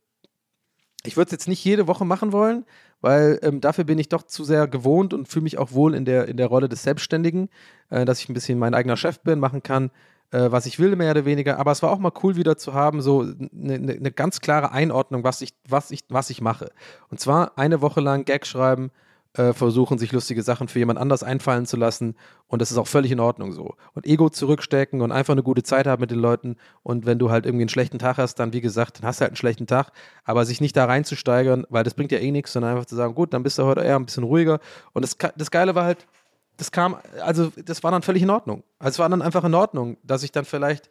Ich würde es jetzt nicht jede Woche machen wollen, weil ähm, dafür bin ich doch zu sehr gewohnt und fühle mich auch wohl in der, in der Rolle des Selbstständigen, äh, dass ich ein bisschen mein eigener Chef bin, machen kann, äh, was ich will, mehr oder weniger. Aber es war auch mal cool, wieder zu haben, so eine ne, ne ganz klare Einordnung, was ich, was, ich, was ich mache. Und zwar eine Woche lang Gag schreiben, äh, versuchen, sich lustige Sachen für jemand anders einfallen zu lassen. Und das ist auch völlig in Ordnung so. Und Ego zurückstecken und einfach eine gute Zeit haben mit den Leuten. Und wenn du halt irgendwie einen schlechten Tag hast, dann wie gesagt, dann hast du halt einen schlechten Tag. Aber sich nicht da reinzusteigern, weil das bringt ja eh nichts, sondern einfach zu sagen, gut, dann bist du heute eher ein bisschen ruhiger. Und das, das Geile war halt, das kam, also das war dann völlig in Ordnung. Also es war dann einfach in Ordnung, dass ich dann vielleicht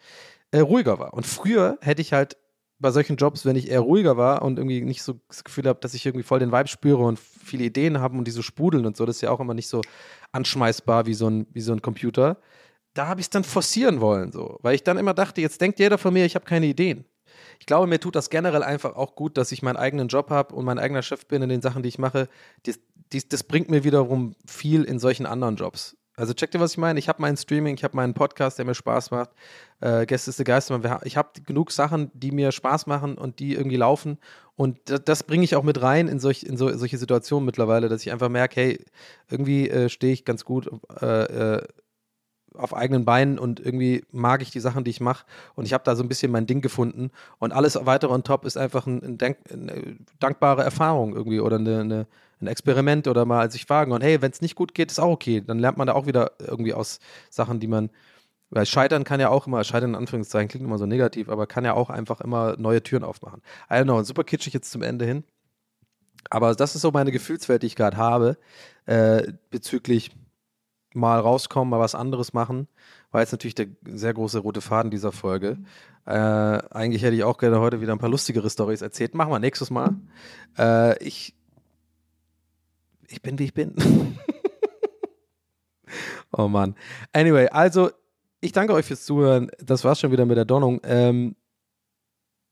äh, ruhiger war. Und früher hätte ich halt bei solchen Jobs, wenn ich eher ruhiger war und irgendwie nicht so das Gefühl habe, dass ich irgendwie voll den Vibe spüre und viele Ideen habe und die so sprudeln und so, das ist ja auch immer nicht so anschmeißbar wie so ein, wie so ein Computer. Da habe ich es dann forcieren wollen, so, weil ich dann immer dachte, jetzt denkt jeder von mir, ich habe keine Ideen. Ich glaube, mir tut das generell einfach auch gut, dass ich meinen eigenen Job habe und mein eigener Chef bin in den Sachen, die ich mache. Das, das, bringt mir wiederum viel in solchen anderen Jobs. Also check dir, was ich meine. Ich habe meinen Streaming, ich habe meinen Podcast, der mir Spaß macht. Äh, Gäste ist der Geistermann. Ich habe genug Sachen, die mir Spaß machen und die irgendwie laufen. Und das, das bringe ich auch mit rein in, solch, in so, solche Situationen mittlerweile, dass ich einfach merke, hey, irgendwie äh, stehe ich ganz gut äh, äh auf eigenen Beinen und irgendwie mag ich die Sachen, die ich mache. Und ich habe da so ein bisschen mein Ding gefunden. Und alles weitere on top ist einfach ein, ein eine dankbare Erfahrung irgendwie oder eine, eine, ein Experiment oder mal sich fragen. Und hey, wenn es nicht gut geht, ist auch okay. Dann lernt man da auch wieder irgendwie aus Sachen, die man. Weil Scheitern kann ja auch immer, Scheitern in Anführungszeichen klingt immer so negativ, aber kann ja auch einfach immer neue Türen aufmachen. I don't know, super kitschig jetzt zum Ende hin. Aber das ist so meine Gefühlswelt, die ich gerade habe, äh, bezüglich mal rauskommen, mal was anderes machen. War jetzt natürlich der sehr große rote Faden dieser Folge. Äh, eigentlich hätte ich auch gerne heute wieder ein paar lustigere Stories erzählt. Machen wir nächstes Mal. Äh, ich, ich bin, wie ich bin. oh Mann. Anyway, also ich danke euch fürs Zuhören. Das war's schon wieder mit der Donnung. Ähm,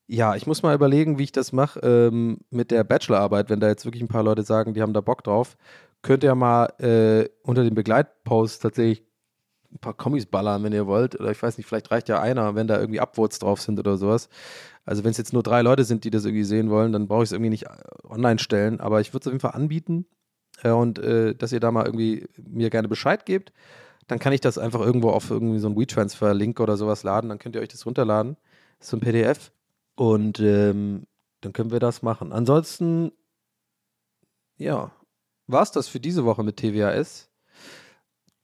ja, ich muss mal überlegen, wie ich das mache ähm, mit der Bachelorarbeit, wenn da jetzt wirklich ein paar Leute sagen, die haben da Bock drauf könnt ihr mal äh, unter den Begleitposts tatsächlich ein paar Kommis ballern, wenn ihr wollt. Oder ich weiß nicht, vielleicht reicht ja einer, wenn da irgendwie Upvotes drauf sind oder sowas. Also wenn es jetzt nur drei Leute sind, die das irgendwie sehen wollen, dann brauche ich es irgendwie nicht äh, online stellen. Aber ich würde es auf jeden Fall anbieten. Äh, und äh, dass ihr da mal irgendwie mir gerne Bescheid gebt. Dann kann ich das einfach irgendwo auf irgendwie so einen WeTransfer-Link oder sowas laden. Dann könnt ihr euch das runterladen. Das so ein PDF. Und ähm, dann können wir das machen. Ansonsten, ja, war es das für diese Woche mit TWAS.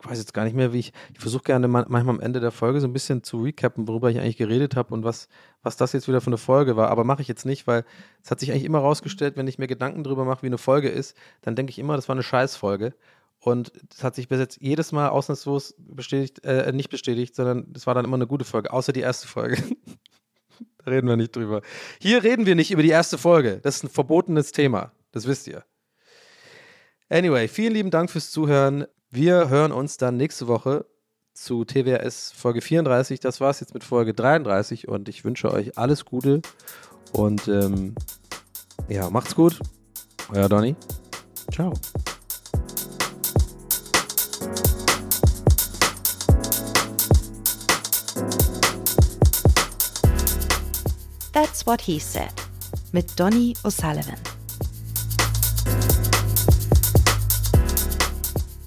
Ich weiß jetzt gar nicht mehr, wie ich. Ich versuche gerne manchmal am Ende der Folge so ein bisschen zu recappen, worüber ich eigentlich geredet habe und was, was das jetzt wieder für eine Folge war. Aber mache ich jetzt nicht, weil es hat sich eigentlich immer rausgestellt, wenn ich mir Gedanken darüber mache, wie eine Folge ist, dann denke ich immer, das war eine Scheißfolge. Und das hat sich bis jetzt jedes Mal ausnahmslos bestätigt, äh, nicht bestätigt, sondern es war dann immer eine gute Folge, außer die erste Folge. da reden wir nicht drüber. Hier reden wir nicht über die erste Folge. Das ist ein verbotenes Thema. Das wisst ihr. Anyway, vielen lieben Dank fürs Zuhören. Wir hören uns dann nächste Woche zu TWRS Folge 34. Das war's jetzt mit Folge 33 und ich wünsche euch alles Gute und ähm, ja, macht's gut. Euer Donny. Ciao. That's What He Said mit Donny O'Sullivan.